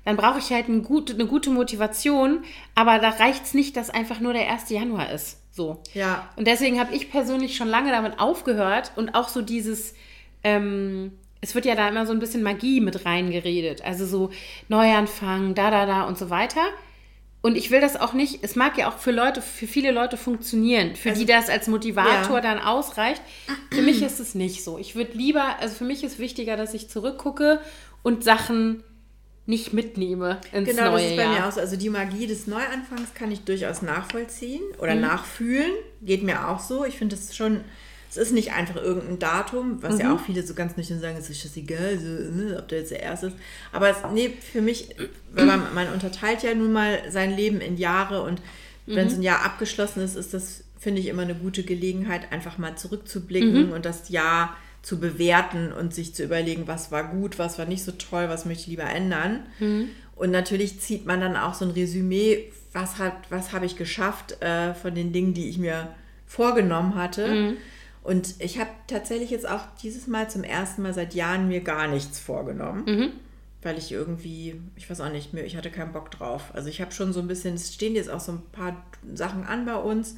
dann brauche ich halt ein gut, eine gute Motivation, aber da reicht es nicht, dass einfach nur der 1. Januar ist. So. Ja. Und deswegen habe ich persönlich schon lange damit aufgehört und auch so dieses, ähm, es wird ja da immer so ein bisschen Magie mit reingeredet. Also so Neuanfang, da, da, da und so weiter. Und ich will das auch nicht, es mag ja auch für Leute, für viele Leute funktionieren, für also, die das als Motivator ja. dann ausreicht. Für mich ist es nicht so. Ich würde lieber, also für mich ist wichtiger, dass ich zurückgucke und Sachen nicht mitnehme ins genau, neue Jahr. Genau, das ist bei Jahr. mir auch so. Also die Magie des Neuanfangs kann ich durchaus nachvollziehen oder mhm. nachfühlen. Geht mir auch so. Ich finde es schon, es ist nicht einfach irgendein Datum, was mhm. ja auch viele so ganz nüchtern sagen, es ist das egal, so, ne, ob der jetzt der erste ist. Aber es, nee, für mich, weil man, man unterteilt ja nun mal sein Leben in Jahre und wenn mhm. so ein Jahr abgeschlossen ist, ist das, finde ich, immer eine gute Gelegenheit, einfach mal zurückzublicken mhm. und das Jahr zu bewerten und sich zu überlegen, was war gut, was war nicht so toll, was möchte ich lieber ändern. Mhm. Und natürlich zieht man dann auch so ein Resümee, was, hat, was habe ich geschafft äh, von den Dingen, die ich mir vorgenommen hatte. Und ich habe tatsächlich jetzt auch dieses Mal zum ersten Mal seit Jahren mir gar nichts vorgenommen. Mhm. Weil ich irgendwie, ich weiß auch nicht, ich hatte keinen Bock drauf. Also ich habe schon so ein bisschen, es stehen jetzt auch so ein paar Sachen an bei uns.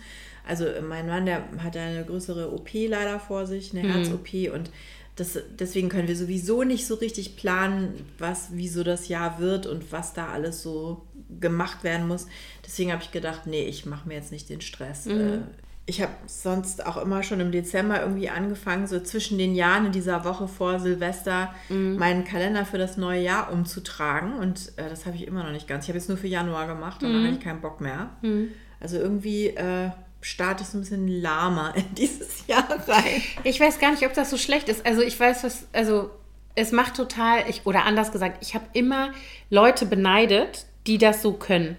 Also mein Mann, der hat eine größere OP leider vor sich, eine mhm. Herz-OP und das, deswegen können wir sowieso nicht so richtig planen, was, wie so das Jahr wird und was da alles so gemacht werden muss. Deswegen habe ich gedacht, nee, ich mache mir jetzt nicht den Stress. Mhm. Ich habe sonst auch immer schon im Dezember irgendwie angefangen, so zwischen den Jahren in dieser Woche vor Silvester mhm. meinen Kalender für das neue Jahr umzutragen. Und äh, das habe ich immer noch nicht ganz. Ich habe jetzt nur für Januar gemacht, danach mhm. habe ich keinen Bock mehr. Mhm. Also irgendwie äh, startest ein bisschen lahmer *laughs* in dieses Jahr rein. Ich weiß gar nicht, ob das so schlecht ist. Also ich weiß, was, also es macht total, ich, oder anders gesagt, ich habe immer Leute beneidet, die das so können.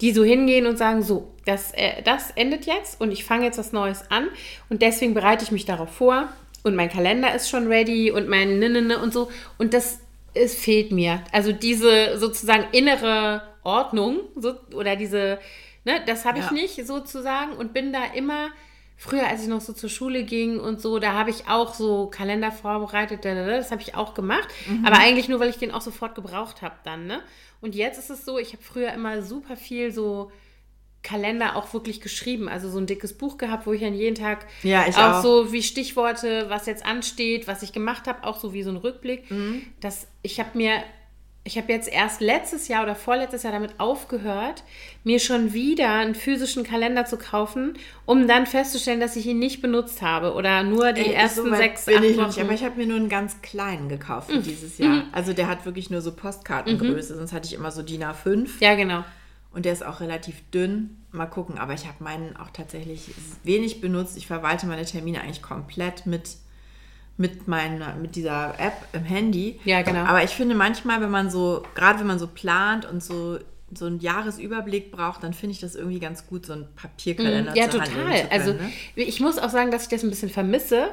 Die so hingehen und sagen, so, das, äh, das endet jetzt und ich fange jetzt was Neues an und deswegen bereite ich mich darauf vor und mein Kalender ist schon ready und mein Ninnene und so und das es fehlt mir. Also diese sozusagen innere Ordnung so, oder diese Ne, das habe ich ja. nicht sozusagen und bin da immer, früher als ich noch so zur Schule ging und so, da habe ich auch so Kalender vorbereitet, das habe ich auch gemacht, mhm. aber eigentlich nur, weil ich den auch sofort gebraucht habe dann. Ne? Und jetzt ist es so, ich habe früher immer super viel so Kalender auch wirklich geschrieben, also so ein dickes Buch gehabt, wo ich dann jeden Tag ja, auch, auch, so wie Stichworte, was jetzt ansteht, was ich gemacht habe, auch so wie so ein Rückblick. Mhm. Das, ich habe mir ich habe jetzt erst letztes Jahr oder vorletztes Jahr damit aufgehört, mir schon wieder einen physischen Kalender zu kaufen, um dann festzustellen, dass ich ihn nicht benutzt habe oder nur die Ey, ersten so sechs, bin acht ich Wochen. Nicht, aber ich habe mir nur einen ganz kleinen gekauft mhm. dieses Jahr. Mhm. Also der hat wirklich nur so Postkartengröße, mhm. sonst hatte ich immer so DIN A5. Ja, genau. Und der ist auch relativ dünn. Mal gucken, aber ich habe meinen auch tatsächlich wenig benutzt. Ich verwalte meine Termine eigentlich komplett mit mit meiner, mit dieser App im Handy. Ja, genau. Aber ich finde manchmal, wenn man so, gerade wenn man so plant und so so einen Jahresüberblick braucht, dann finde ich das irgendwie ganz gut, so einen Papierkalender Mhm. Ja, Hand nehmen total. zu können, also ne? ich muss auch sagen, dass ich das ein bisschen vermisse,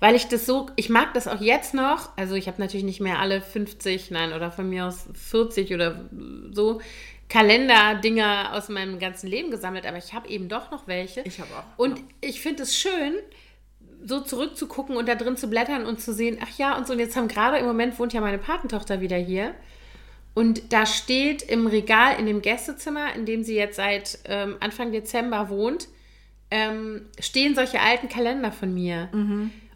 weil ich das so, ich mag das auch jetzt noch. Also ich habe natürlich nicht mehr alle 50, nein, oder von mir aus 40 oder so Kalenderdinger aus meinem ganzen Leben gesammelt, aber ich habe eben doch noch welche. Ich habe auch. Und ich finde es schön, so zurückzugucken und da drin zu blättern und zu sehen, ach ja, und so, und jetzt haben gerade im Moment wohnt ja meine Patentochter wieder hier. Und da steht im Regal in dem Gästezimmer, in dem sie jetzt seit ähm, Anfang Dezember wohnt, ähm, stehen solche alten Kalender von mir.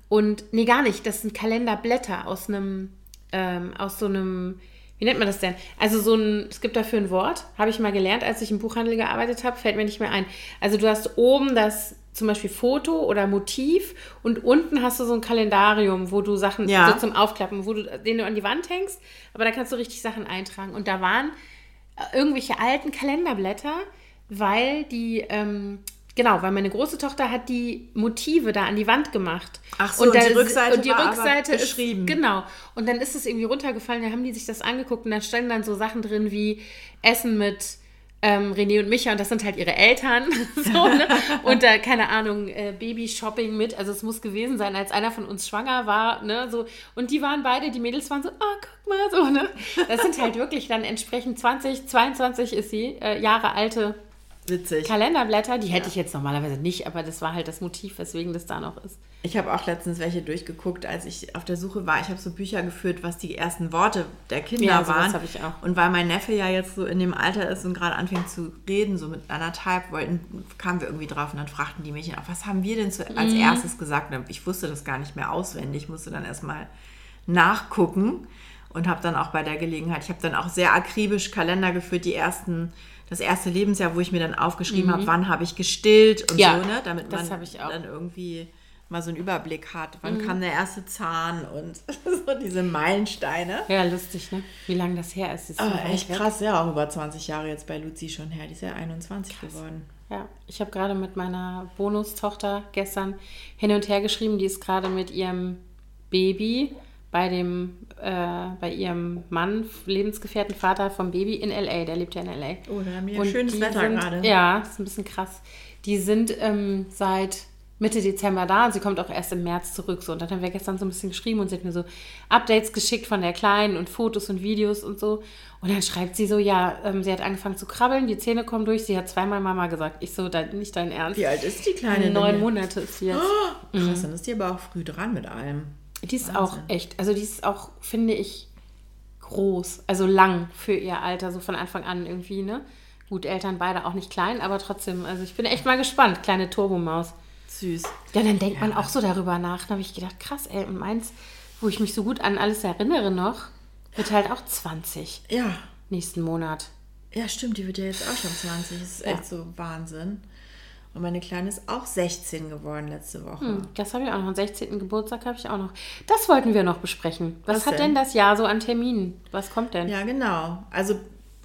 Und nee, gar nicht. Das sind Kalenderblätter aus einem, ähm, aus so einem, wie nennt man das denn? Also so ein, es gibt dafür ein Wort, habe ich mal gelernt, als ich im Buchhandel gearbeitet habe, fällt mir nicht mehr ein. Also du hast oben das zum Beispiel Foto oder Motiv und unten hast du so ein Kalendarium, wo du Sachen Ja. so zum Aufklappen, wo du, den du an die Wand hängst, aber da kannst du richtig Sachen eintragen. Und da waren äh, irgendwelche alten Kalenderblätter, weil die, ähm, genau, weil meine große Tochter hat die Motive da an die Wand gemacht. Ach so, und die da- Rückseite und die Rückseite beschrieben. Ist, genau. Und dann ist es irgendwie runtergefallen, da haben die sich das angeguckt und da standen dann so Sachen drin wie Essen mit ähm, René und Micha und das sind halt ihre Eltern. *laughs* so, ne? Und da, keine Ahnung, äh, Baby-Shopping mit. Also es muss gewesen sein, als einer von uns schwanger war. Ne? So, und die waren beide, die Mädels waren so, ah, guck mal, so, ne? Das sind halt wirklich dann entsprechend 20, 22 ist sie, äh, Jahre alte Witzig. Kalenderblätter. Die hätte ich jetzt normalerweise nicht, aber das war halt das Motiv, weswegen das da noch ist. Ich habe auch letztens welche durchgeguckt, als ich auf der Suche war. Ich habe so Bücher geführt, was die ersten Worte der Kinder Ja, waren. habe ich auch. Und weil mein Neffe ja jetzt so in dem Alter ist und gerade anfängt zu reden, so mit anderthalb, wollten, kamen wir irgendwie drauf und dann fragten die Mädchen auch, was haben wir denn zu, Mhm. als erstes gesagt? Und ich wusste das gar nicht mehr auswendig, musste dann erstmal nachgucken und habe dann auch bei der Gelegenheit, ich habe dann auch sehr akribisch Kalender geführt, die ersten, das erste Lebensjahr, wo ich mir dann aufgeschrieben habe, wann habe ich gestillt und Mhm. Ja, so, ne? damit man dann irgendwie mal so einen Überblick hat, wann Mhm. kam der erste Zahn und *laughs* so diese Meilensteine. Ja, lustig, ne? Wie lange das her ist. Das ist Aber weit echt weg. krass, ja, auch über 20 Jahre jetzt bei Luzi schon her. Die ist ja 21 geworden. Ja, ich habe gerade mit meiner Bonustochter gestern hin und her geschrieben. Die ist gerade mit ihrem Baby bei dem, äh, bei ihrem Mann, Lebensgefährten, Vater vom Baby in L.A. Der lebt ja in L.A. Oh, da haben wir ja Und schönes Wetter sind, gerade. Ja, ist ein bisschen krass. Die sind ähm, seit Mitte Dezember da und sie kommt auch erst im März zurück. So. Und dann haben wir gestern so ein bisschen geschrieben und sie hat mir so Updates geschickt von der Kleinen und Fotos und Videos und so. Und dann schreibt sie so, ja, ähm, sie hat angefangen zu krabbeln, die Zähne kommen durch, sie hat zweimal Mama gesagt. Ich so, dein, nicht dein Ernst. Wie alt ist die Kleine Neun? Monate ist sie jetzt. Krass, dann ist die aber auch früh dran mit allem. Die ist auch echt, also die ist auch, finde ich, groß, also lang für ihr Alter, so von Anfang an irgendwie, ne? Gut, Eltern beide auch nicht klein, aber trotzdem, also ich bin echt mal gespannt, kleine Turbomaus. Süß. Ja, dann denkt man auch so darüber nach. Dann habe ich gedacht, krass, ey, und meins, wo ich mich so gut an alles erinnere noch, wird halt auch 20 Ja. nächsten Monat. Ja, stimmt, die wird ja jetzt auch schon 20. Das ist Ja. echt so Wahnsinn. Und meine Kleine ist auch 16 geworden letzte Woche. Hm, das habe ich auch noch. Am 16. Geburtstag habe ich auch noch. Das wollten wir noch besprechen. Was, Was hat denn? denn das Jahr so an Terminen? Was kommt denn? Ja, genau. Also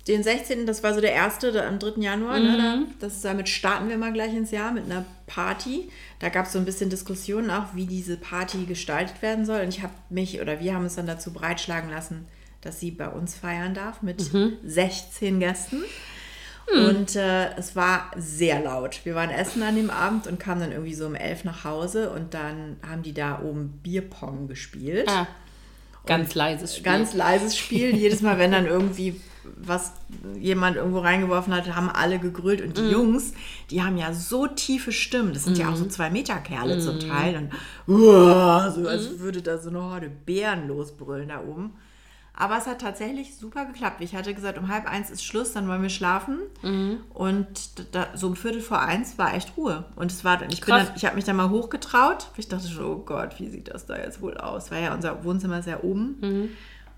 den 16., das war so der erste am 3. Januar. Ne, da, das, damit starten wir mal gleich ins Jahr mit einer Party. Da gab es so ein bisschen Diskussionen auch, wie diese Party gestaltet werden soll. Und ich habe mich oder wir haben uns dann dazu breitschlagen lassen, dass sie bei uns feiern darf mit 16 Gästen. Und äh, es war sehr laut. Wir waren essen an dem Abend und kamen dann irgendwie so um elf nach Hause und dann haben die da oben Bierpong gespielt. Ah, ganz leises Spiel. Ganz leises Spiel. Jedes Mal, wenn dann irgendwie was jemand irgendwo reingeworfen hat, haben alle gegrölt. Und die Mhm. Jungs, die haben ja so tiefe Stimmen. Das sind ja auch Mhm. so zwei Meter Kerle zum Teil. Und uah, *laughs* so Mhm. als würde da so eine Horde Bären losbrüllen da oben. Aber es hat tatsächlich super geklappt. Ich hatte gesagt, um halb eins ist Schluss, dann wollen wir schlafen. Mhm. Und da, so um Viertel vor eins war echt Ruhe. Und es war, dann- ich, dann, ich habe mich dann mal hochgetraut. Ich dachte schon, oh Gott, wie sieht das da jetzt wohl aus? Weil ja unser Wohnzimmer ja oben. Mhm.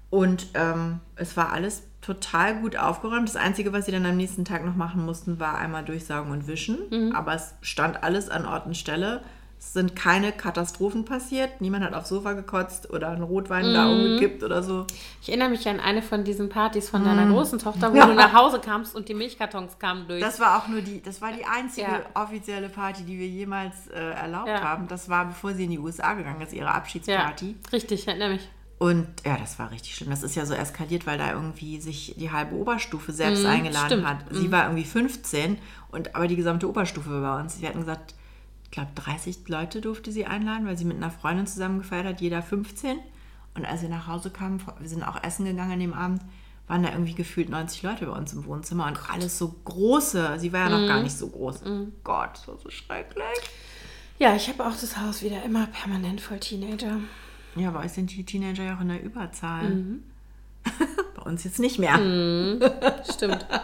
Und ähm, es war alles total gut aufgeräumt. Das Einzige, was sie dann am nächsten Tag noch machen mussten, war einmal durchsaugen und wischen. Mhm. Aber es stand alles an Ort und Stelle. Es sind keine Katastrophen passiert. Niemand hat aufs Sofa gekotzt oder einen Rotwein da Mhm. umgekippt oder so. Ich erinnere mich an eine von diesen Partys von deiner Mhm. großen Tochter, wo du nach Hause kamst und die Milchkartons kamen durch. Das war auch nur die, das war die einzige Ja. offizielle Party, die wir jemals äh, erlaubt Ja. haben. Das war, bevor sie in die USA gegangen ist, ihre ja, Abschiedsparty. richtig, ich erinnere mich. Und ja, das war richtig schlimm. Das ist ja so eskaliert, weil da irgendwie sich die halbe Oberstufe selbst eingeladen stimmt. hat. Sie war irgendwie 15 und aber die gesamte Oberstufe war bei uns. Wir hatten gesagt, ich glaube 30 Leute durfte sie einladen, weil sie mit einer Freundin zusammen gefeiert hat, jeder 15. Und als wir nach Hause kamen, wir sind auch essen gegangen an dem Abend, waren da irgendwie gefühlt 90 Leute bei uns im Wohnzimmer und alles so große. Sie war ja noch gar nicht so groß. Gott, das war so schrecklich. Ja, ich habe auch das Haus wieder immer permanent voll Teenager. Ja, bei euch sind die Teenager ja auch in der Überzahl. Mhm. *laughs* bei uns jetzt nicht mehr. Stimmt. *laughs*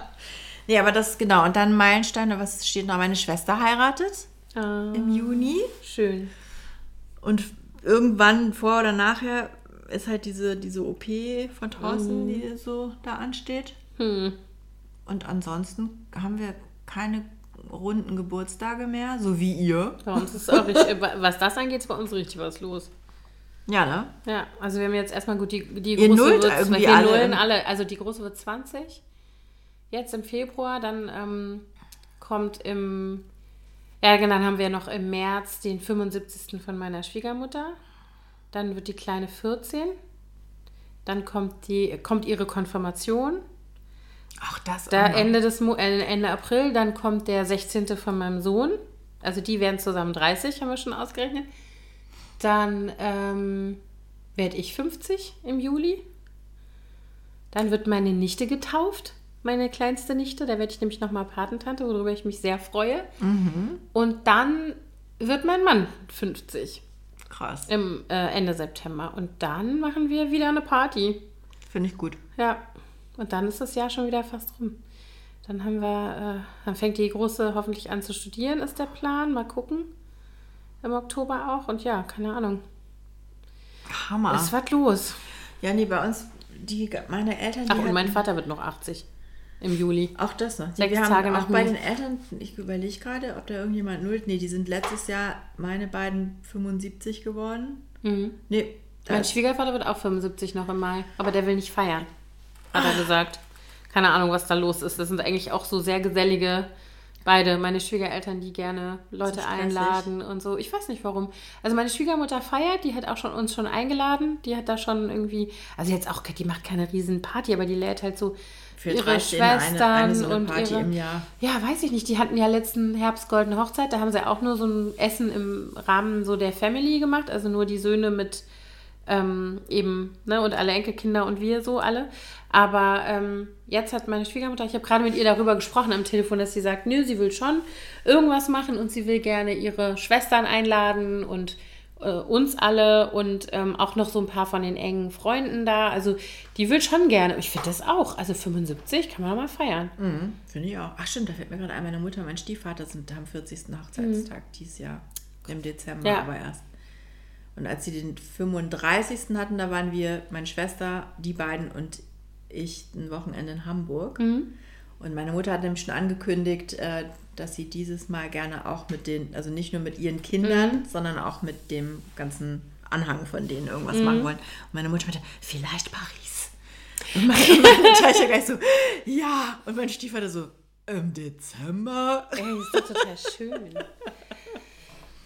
Nee, aber das genau. Und dann Meilensteine, was steht noch? Meine Schwester heiratet Ah, im Juni. schön. Und irgendwann vor oder nachher ist halt diese, diese OP von Thorsten, die so da ansteht. Hm. Und ansonsten haben wir keine runden Geburtstage mehr, so wie ihr. Bei uns ist auch richtig, was das angeht, ist bei uns richtig was los. Ja, ne? Ja, also wir haben jetzt erstmal gut, die, die große nullt wird, irgendwie wir alle nullen im- alle, also die große wird 20, jetzt im Februar, dann ähm, kommt im, ja genau, dann haben wir noch im März den 75. von meiner Schwiegermutter, dann wird die Kleine 14, dann kommt, die, kommt ihre Konfirmation, Auch das. da auch. Ende, des äh, Ende April, dann kommt der 16. von meinem Sohn. Also die werden zusammen 30, haben wir schon ausgerechnet. Dann ähm, werde ich 50 im Juli. Dann wird meine Nichte getauft, meine kleinste Nichte. Da werde ich nämlich nochmal Patentante, worüber ich mich sehr freue. Und dann wird mein Mann 50 Krass. im äh, Ende September. Und dann machen wir wieder eine Party. Finde ich gut. Ja, und dann ist das Jahr schon wieder fast rum. Dann haben wir, äh, dann fängt die Große hoffentlich an zu studieren, ist der Plan. Mal gucken. Im Oktober auch. Und ja, keine Ahnung. Hammer. Es war los. ja, nee, bei uns, die, meine Eltern, die Ach, und mein hatten- Vater wird noch 80 im Juli. Auch das noch. Die, Sechs wir haben Tage auch bei den Eltern, ich überlege gerade, ob da irgendjemand nullt. Nee, die sind letztes Jahr meine beiden 75 geworden. Mhm. Nee, Mein Schwiegervater wird auch 75 noch im Mai. Aber der will nicht feiern, hat er gesagt. Keine Ahnung, was da los ist. Das sind eigentlich auch so sehr gesellige beide. Meine Schwiegereltern, die gerne Leute einladen und so. Ich weiß nicht warum. Also meine Schwiegermutter feiert, die hat auch schon uns schon eingeladen. Die hat da schon irgendwie, also jetzt auch, die macht keine riesen Party, aber die lädt halt so für ihre Stellen eine, Schwestern eine so eine und Party ihre, im Jahr. ja, weiß ich nicht. Die hatten ja letzten Herbst Goldene Hochzeit. Da haben sie auch nur so ein Essen im Rahmen so der Family gemacht. Also nur die Söhne mit ähm, eben, ne, und alle Enkelkinder und wir so alle. Aber ähm, jetzt hat meine Schwiegermutter, ich habe gerade mit ihr darüber gesprochen am Telefon, dass sie sagt, nö, sie will schon irgendwas machen und sie will gerne ihre Schwestern einladen und äh, uns alle und ähm, auch noch so ein paar von den engen Freunden da. Also die will schon gerne. Ich finde das auch. Also 75 kann man mal feiern. Mhm, Finde ich auch. Ach stimmt, da fällt mir gerade ein, meine Mutter und mein Stiefvater sind am 40. Hochzeitstag dieses Jahr. Im Dezember Ja. aber erst. Und als sie den 35. hatten, da waren wir, meine Schwester, die beiden und ich ein Wochenende in Hamburg. Und meine Mutter hat nämlich schon angekündigt, äh, dass sie dieses Mal gerne auch mit den, also nicht nur mit ihren Kindern, sondern auch mit dem ganzen Anhang von denen irgendwas machen wollen. Und meine Mutter meinte, vielleicht Paris. Und meine, und meine Tochter gleich so, ja. Und mein Stiefvater so, im Dezember? Ey, ist doch total schön.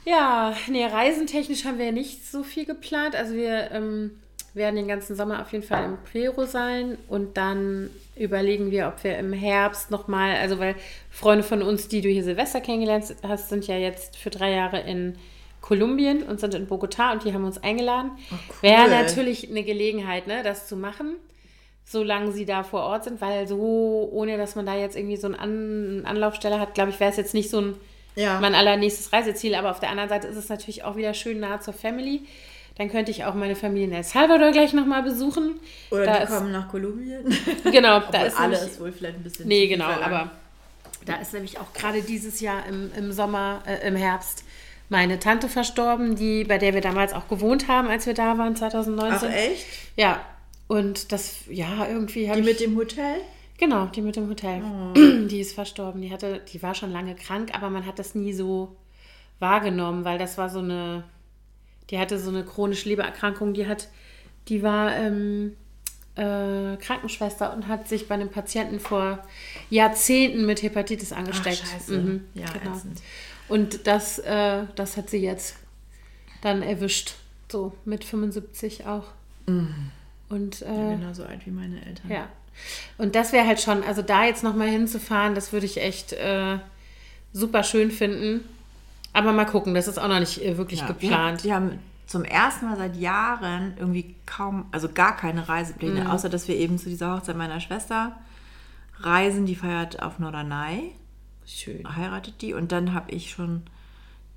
Ja, nee, reisentechnisch haben wir ja nicht so viel geplant. Also wir ähm, werden den ganzen Sommer auf jeden Fall im Peru sein und dann überlegen wir, ob wir im Herbst nochmal, also weil Freunde von uns, die du hier Silvester kennengelernt hast, sind ja jetzt für drei Jahre in Kolumbien und sind in Bogotá und die haben uns eingeladen. cool. Wäre natürlich eine Gelegenheit, ne, das zu machen solange sie da vor Ort sind, weil so, ohne dass man da jetzt irgendwie so eine An Anlaufstelle hat, glaube ich, wäre es jetzt nicht so ein Ja. mein allernächstes Reiseziel. Aber auf der anderen Seite ist es natürlich auch wieder schön nah zur Family. Dann könnte ich auch meine Familie in El Salvador gleich nochmal besuchen. Oder da die ist, kommen nach Kolumbien. *laughs* Genau, da ist alle nämlich, ist wohl vielleicht ein bisschen Nee, genau, verlangt. aber da ist nämlich auch gerade dieses Jahr im, im Sommer, äh, im Herbst, meine Tante verstorben, die, bei der wir damals auch gewohnt haben, als wir da waren, 2019. Ach echt? Ja, und das, ja, irgendwie habe Die ich... mit dem Hotel? Genau, die mit dem Hotel. Oh. *clears throat* Die ist verstorben. Die hatte, die war schon lange krank, aber man hat das nie so wahrgenommen, weil das war so eine, die hatte so eine chronische Lebererkrankung, die hat, die war ähm, äh, Krankenschwester und hat sich bei einem Patienten vor Jahrzehnten mit Hepatitis angesteckt. scheiße. Mhm, Ja, genau. ätzend. Und das, äh, das hat sie jetzt dann erwischt. So mit 75 auch. Und äh, Genauso alt wie meine Eltern. ja. Und das wäre halt schon, also da jetzt nochmal hinzufahren, das würde ich echt äh, super schön finden. Aber mal gucken, das ist auch noch nicht äh, wirklich Ja, geplant. Wir, wir haben zum ersten Mal seit Jahren irgendwie kaum, also gar keine Reisepläne, Mhm. außer dass wir eben zu dieser Hochzeit meiner Schwester reisen. Die feiert auf Norderney, Schön. heiratet die. Und dann habe ich schon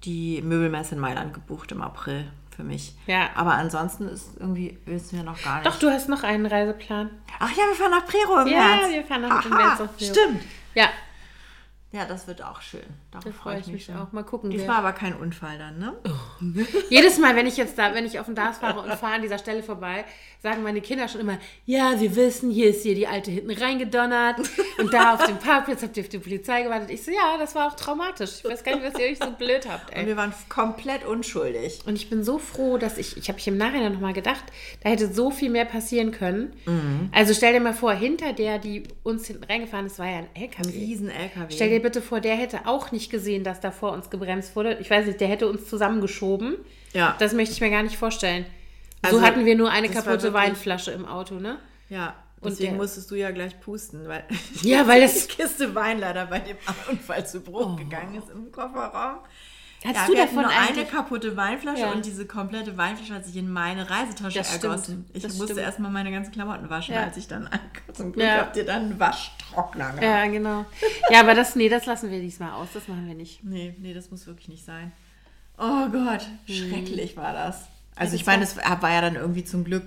die Möbelmesse in Mailand gebucht im April für mich. Ja. Aber ansonsten ist irgendwie, wissen wir noch gar nicht. Doch, du hast noch einen Reiseplan. Ach ja, wir fahren nach Prero im Ja, März. wir fahren nach- im Aha, März. Stimmt. Ja, Ja, das wird auch schön. Darauf da freue ich mich schon. auch. Mal gucken. Diesmal wer- aber kein Unfall dann, ne? *laughs* Jedes Mal, wenn ich jetzt da, wenn ich auf den Dars fahre und fahre an dieser Stelle vorbei, sagen meine Kinder schon immer, ja, wir wissen, hier ist hier die Alte hinten reingedonnert und da auf dem Parkplatz habt ihr auf die Polizei gewartet. Ich so, ja, das war auch traumatisch. Ich weiß gar nicht, was ihr euch so blöd habt, Und ey. wir waren komplett unschuldig. Und ich bin so froh, dass ich, ich habe mich im Nachhinein nochmal gedacht, da hätte so viel mehr passieren können. Also stell dir mal vor, hinter der, die uns hinten reingefahren ist, war ja ein LKW. Riesen LKW. Stell dir bitte vor, der hätte auch nicht gesehen, dass da vor uns gebremst wurde. Ich weiß nicht, der hätte uns zusammengeschoben. Ja. Das möchte ich mir gar nicht vorstellen. Also, so hatten wir nur eine kaputte wirklich- Weinflasche im Auto, ne? Ja, Und deswegen der- musstest du ja gleich pusten, weil Ja, weil das- *laughs* die Kiste Wein leider bei dem Unfall zu Bruch gegangen ist im Kofferraum. Hast ja, du wir davon nur eine kaputte Weinflasche Ja. und diese komplette Weinflasche hat sich in meine Reisetasche Das stimmt, ergossen. Ich das musste stimmt. erstmal meine ganzen Klamotten waschen, Ja. als ich dann ankam. Zum Glück Ja. habt ihr dann einen Waschtrockner gehabt. Ja, genau. Ja, aber das, nee, das lassen wir diesmal aus. Das machen wir nicht. Nee, nee, das muss wirklich nicht sein. Oh Gott, Hm. schrecklich war das. Also das ich meine, es war ja dann irgendwie zum Glück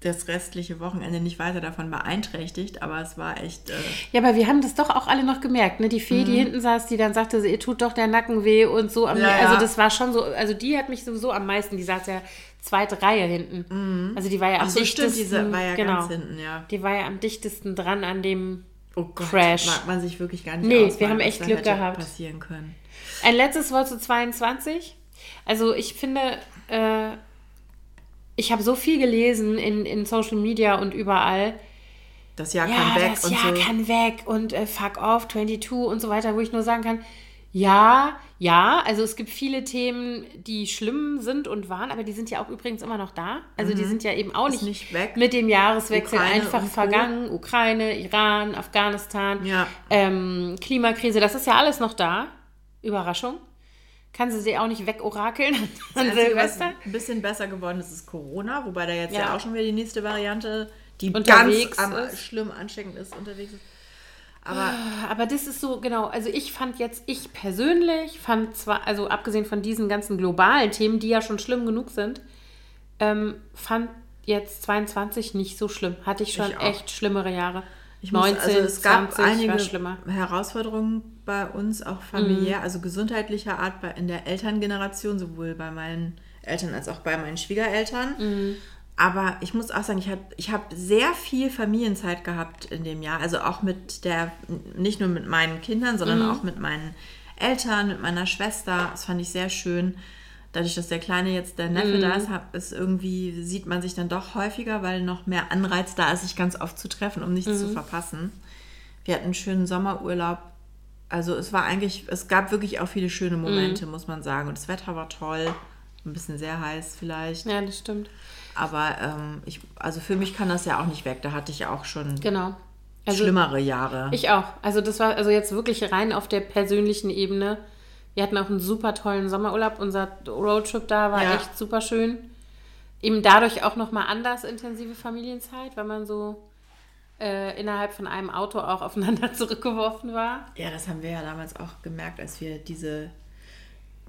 das restliche Wochenende nicht weiter davon beeinträchtigt, aber es war echt... Äh, Ja, aber wir haben das doch auch alle noch gemerkt, ne? Die Fee, die hinten saß, die dann sagte, ihr tut doch der Nacken weh und so. Am, Mhm. Ja. Also das war schon so, also die hat mich sowieso am meisten, die saß ja zweite Reihe hinten. Also die war ja am Mhm. ach so, dichtesten. stimmt, diese war ja genau, ganz hinten, ja. Die war ja am dichtesten dran an dem Oh Gott, Crash. mag man sich wirklich gar nicht Nee, ausmalen, wir haben echt Glück hätte gehabt. passieren können. Ein letztes Wort zu 22. Also ich finde, äh, ich habe so viel gelesen in, in Social Media und überall. Das Jahr Ja, kann weg das und Jahr so. kann weg und äh, fuck off, 22 und so weiter, wo ich nur sagen kann, ja, ja, also es gibt viele Themen, die schlimm sind und waren, aber die sind ja auch übrigens immer noch da. Also die sind ja eben auch Mhm. Nicht, nicht weg. mit dem Jahreswechsel Ukraine einfach vergangen. Ukraine, Iran, Afghanistan, Ja. ähm, Klimakrise, das ist ja alles noch da. Überraschung. Kann sie sie auch nicht wegorakeln an was Silvester? ein bisschen besser geworden ist, ist Corona, wobei da jetzt ja, Ja. auch schon wieder die nächste Variante, die Unterwegs ganz am, schlimm ansteckend ist, unterwegs ist. Aber Aber das ist so, genau, also ich fand jetzt, ich persönlich fand zwar, also abgesehen von diesen ganzen globalen Themen, die ja schon schlimm genug sind, ähm, fand jetzt 22 nicht so schlimm. Hatte ich schon Ich echt schlimmere Jahre. Ich muss, 19, also es gab 20 einige. Herausforderungen bei uns, auch Mhm. familiär, also gesundheitlicher Art bei, in der Elterngeneration, sowohl bei meinen Eltern als auch bei meinen Schwiegereltern. Mhm. Aber ich muss auch sagen, ich habe ich hab sehr viel Familienzeit gehabt in dem Jahr. Also auch mit der, nicht nur mit meinen Kindern, sondern Mhm. auch mit meinen Eltern, mit meiner Schwester. Das fand ich sehr schön. Dadurch, dass der Kleine jetzt der Neffe Mhm. da ist, hab, ist irgendwie, sieht man sich dann doch häufiger, weil noch mehr Anreiz da ist, sich ganz oft zu treffen, um nichts Mhm. zu verpassen. Wir hatten einen schönen Sommerurlaub. Also es war eigentlich, es gab wirklich auch viele schöne Momente, Mhm. muss man sagen. Und das Wetter war toll. Ein bisschen sehr heiß vielleicht. Ja, das stimmt. Aber ähm, ich, also für mich kann das ja auch nicht weg. Da hatte ich auch schon Genau. Also schlimmere Jahre. ich auch. Also das war also jetzt wirklich rein auf der persönlichen Ebene. Wir hatten auch einen super tollen Sommerurlaub. Unser Roadtrip da war Ja. echt super schön. Eben dadurch auch nochmal anders intensive Familienzeit, weil man so äh, innerhalb von einem Auto auch *laughs* aufeinander zurückgeworfen war. ja, das haben wir ja damals auch gemerkt, als wir diese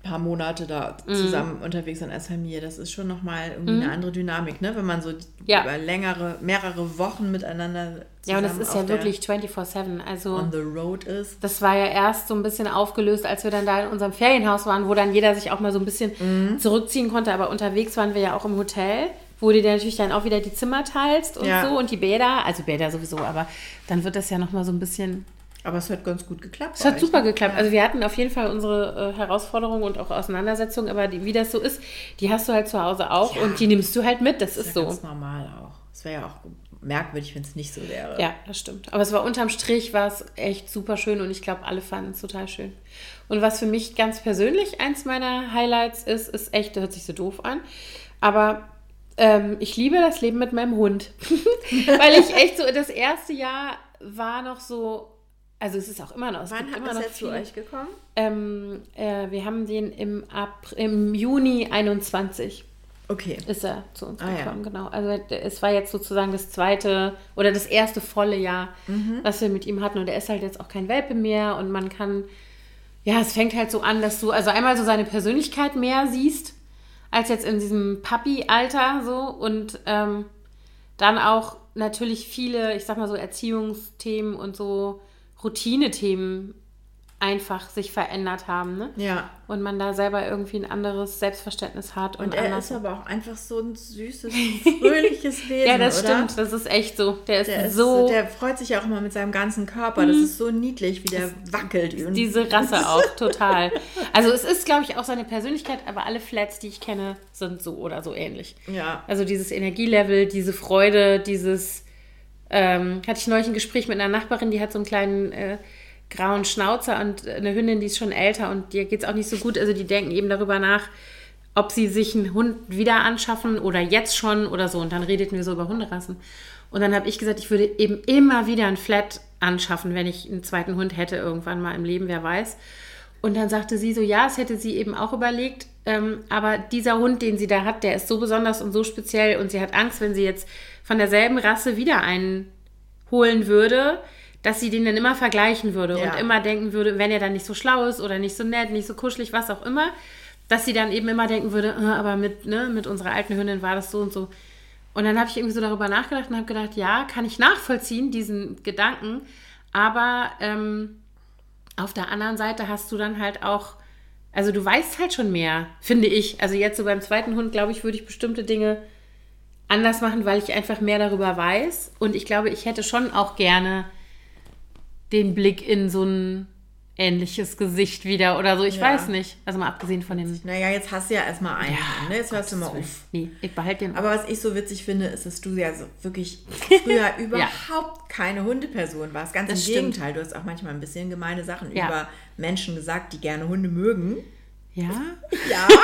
paar Monate da Mhm. zusammen unterwegs sind als Familie. Das ist schon nochmal irgendwie eine andere Dynamik, ne? Wenn man so Ja. über längere, mehrere Wochen miteinander Ja, und das ist ja wirklich 24-7. Also on the road ist. das war ja erst so ein bisschen aufgelöst, als wir dann da in unserem Ferienhaus waren, wo dann jeder sich auch mal so ein bisschen Mhm. zurückziehen konnte. Aber unterwegs waren wir ja auch im Hotel, wo du dir natürlich dann auch wieder die Zimmer teilst und Ja. so und die Bäder. Also Bäder sowieso, aber dann wird das ja nochmal so ein bisschen... Aber es hat ganz gut geklappt. Es hat euch, super ne? geklappt. Also wir hatten auf jeden Fall unsere äh, Herausforderungen und auch Auseinandersetzungen, aber die, wie das so ist, die hast du halt zu Hause auch Ja. und die nimmst du halt mit. Das ist ja so. ganz normal auch. Es wäre ja auch merkwürdig, wenn es nicht so wäre. Ja, das stimmt. Aber es war unterm Strich war es echt super schön und ich glaube, alle fanden es total schön. Und was für mich ganz persönlich eins meiner Highlights ist, ist echt, das hört sich so doof an, aber Ähm, ich liebe das Leben mit meinem Hund. *laughs* Weil ich echt so, das erste Jahr war noch so, also es ist auch immer noch. Wann hat das jetzt zu viele- euch gekommen? Ähm, äh, wir haben den im, April, im Juni 21 Okay. ist er zu uns Ah, ja. gekommen, genau. Also es war jetzt sozusagen das zweite oder das erste volle Jahr, Mhm. was wir mit ihm hatten. Und er ist halt jetzt auch kein Welpe mehr und man kann, ja, es fängt halt so an, dass du also einmal so seine Persönlichkeit mehr siehst, als jetzt in diesem Papi-Alter so und ähm, dann auch natürlich viele, ich sag mal so Erziehungsthemen und so Routinethemen einfach sich verändert haben, ne? Ja. Und man da selber irgendwie ein anderes Selbstverständnis hat und, Und er anders ist aber auch einfach so ein süßes, *laughs* fröhliches Wesen, Ja, das oder? stimmt. Das ist echt so. Der ist, Der, ist, so. der freut sich ja auch immer mit seinem ganzen Körper. Das ist so niedlich, wie der wackelt. Diese Rasse *laughs* auch, total. Also es ist, glaube ich, auch seine Persönlichkeit, aber alle Flats, die ich kenne, sind so oder so ähnlich. Ja. Also dieses Energielevel, diese Freude, dieses, ähm, hatte ich neulich ein Gespräch mit einer Nachbarin, die hat so einen kleinen äh, grauen Schnauzer und eine Hündin, die ist schon älter und dir geht es auch nicht so gut. Also die denken eben darüber nach, ob sie sich einen Hund wieder anschaffen oder jetzt schon oder so. Und dann redeten wir so über Hunderassen. Und dann habe ich gesagt, ich würde eben immer wieder ein Flat anschaffen, wenn ich einen zweiten Hund hätte, irgendwann mal im Leben, wer weiß. Und dann sagte sie so, ja, es hätte sie eben auch überlegt, ähm, aber dieser Hund, den sie da hat, der ist so besonders und so speziell und sie hat Angst, wenn sie jetzt von derselben Rasse wieder einen holen würde, dass sie den dann immer vergleichen würde Ja. und immer denken würde, wenn er dann nicht so schlau ist oder nicht so nett, nicht so kuschelig, was auch immer, dass sie dann eben immer denken würde, "Ah, aber mit, ne, mit unserer alten Hündin war das so und so. Und dann habe ich irgendwie so darüber nachgedacht und habe gedacht, ja, kann ich nachvollziehen, diesen Gedanken, aber ähm, auf der anderen Seite hast du dann halt auch, also du weißt halt schon mehr, finde ich. Also jetzt so beim zweiten Hund, glaube ich, würde ich bestimmte Dinge anders machen, weil ich einfach mehr darüber weiß. Und ich glaube, ich hätte schon auch gerne den Blick in so ein ähnliches Gesicht wieder oder so. Ich Ja. weiß nicht. Also mal abgesehen von den. Naja, jetzt hast du ja erstmal einen. ne? Jetzt hörst du mal auf. Nee, ich behalte den. Aber was ich so witzig finde, ist, dass du ja so wirklich *laughs* früher überhaupt keine Hundeperson warst. Ganz Das im stimmt. Gegenteil. Du hast auch manchmal ein bisschen gemeine Sachen Ja. über Menschen gesagt, die gerne Hunde mögen. ja? *laughs* Ja. *laughs*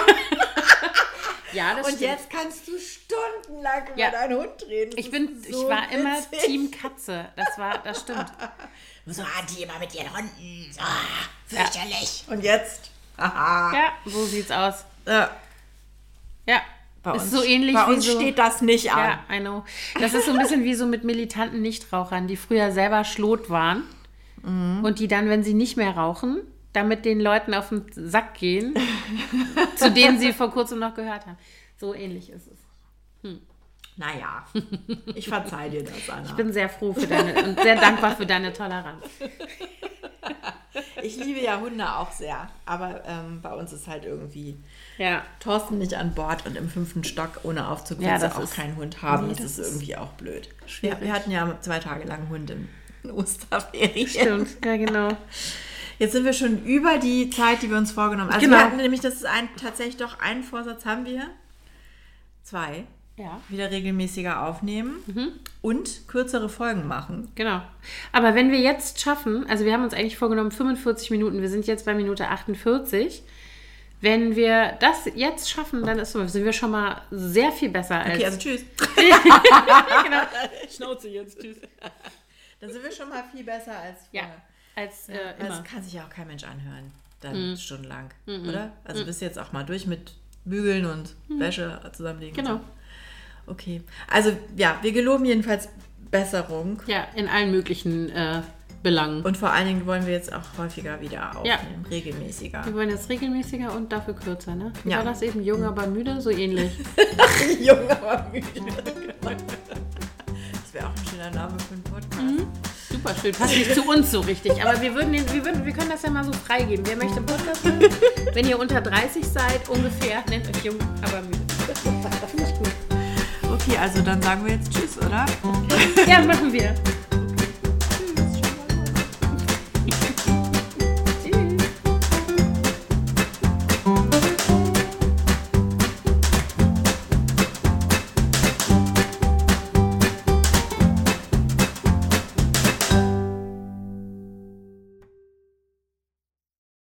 Ja, das Und stimmt. jetzt kannst du stundenlang über Ja. deinen Hund reden. Das Ich bin, ist ich so war immer witzig. Team *laughs* Katze. Das war, das stimmt. *laughs* So, ah, die immer mit ihren Hunden. So, fürchterlich. Und jetzt? Haha. Ja, so sieht's aus. Ja. Ja. Bei ist uns, so ähnlich bei wie uns so. steht das nicht an. Ja, I know. Das ist so ein bisschen wie so mit militanten Nichtrauchern, die früher selber Schlot waren Mhm. und die dann, wenn sie nicht mehr rauchen, damit den Leuten auf den Sack gehen, *laughs* zu denen sie vor kurzem noch gehört haben. So ähnlich ist es. Naja, ich verzeih dir das, Anna. Ich bin sehr froh für deine und sehr dankbar für deine Toleranz. Ich liebe ja Hunde auch sehr, aber ähm, bei uns ist halt irgendwie Ja. Thorsten nicht an Bord und im fünften Stock ohne Aufzug Ja, auch keinen Hund haben. Nee, das, das ist irgendwie auch blöd. Wir, schwierig. wir hatten ja zwei Tage lang Hund in in Osterferien. Stimmt, ja genau. *laughs* Jetzt sind wir schon über die Zeit, die wir uns vorgenommen haben. Also Genau. wir hatten nämlich, das ist ein, tatsächlich doch einen Vorsatz haben wir. Zwei. Ja. Wieder regelmäßiger aufnehmen Mhm. und kürzere Folgen machen. Genau. Aber wenn wir jetzt schaffen, also wir haben uns eigentlich vorgenommen 45 Minuten, wir sind jetzt bei Minute 48. Wenn wir das jetzt schaffen, dann ist, sind wir schon mal sehr viel besser als. Okay, also tschüss. *laughs* *laughs* genau. Schnauze jetzt, tschüss. Dann sind wir schon mal viel besser als Ja, vorher. Als äh, Weil immer. Das kann sich ja auch kein Mensch anhören. Dann stundenlang. Oder? Also bist du jetzt auch mal durch mit Bügeln und Wäsche zusammenlegen. Genau. So. Okay. Also ja, wir geloben jedenfalls Besserung. Ja, in allen möglichen äh, Belangen. Und vor allen Dingen wollen wir jetzt auch häufiger wieder aufnehmen. Ja. Regelmäßiger. wir wollen jetzt regelmäßiger und dafür kürzer, ne? Wie Ja. war das eben? Jung, aber müde? So ähnlich. *laughs* Jung, aber müde. *laughs* Das wäre auch ein schöner Name für einen Podcast. Super schön. Passt nicht zu uns so richtig. Aber wir, würden den, wir, würden, wir können das ja mal so freigeben. Wer möchte Podcast hören? *laughs* Wenn ihr unter 30 seid, ungefähr, nennt euch jung, aber müde. *laughs* Finde ich gut. Okay, also dann sagen wir jetzt Tschüss, oder? Ja, *laughs* machen wir.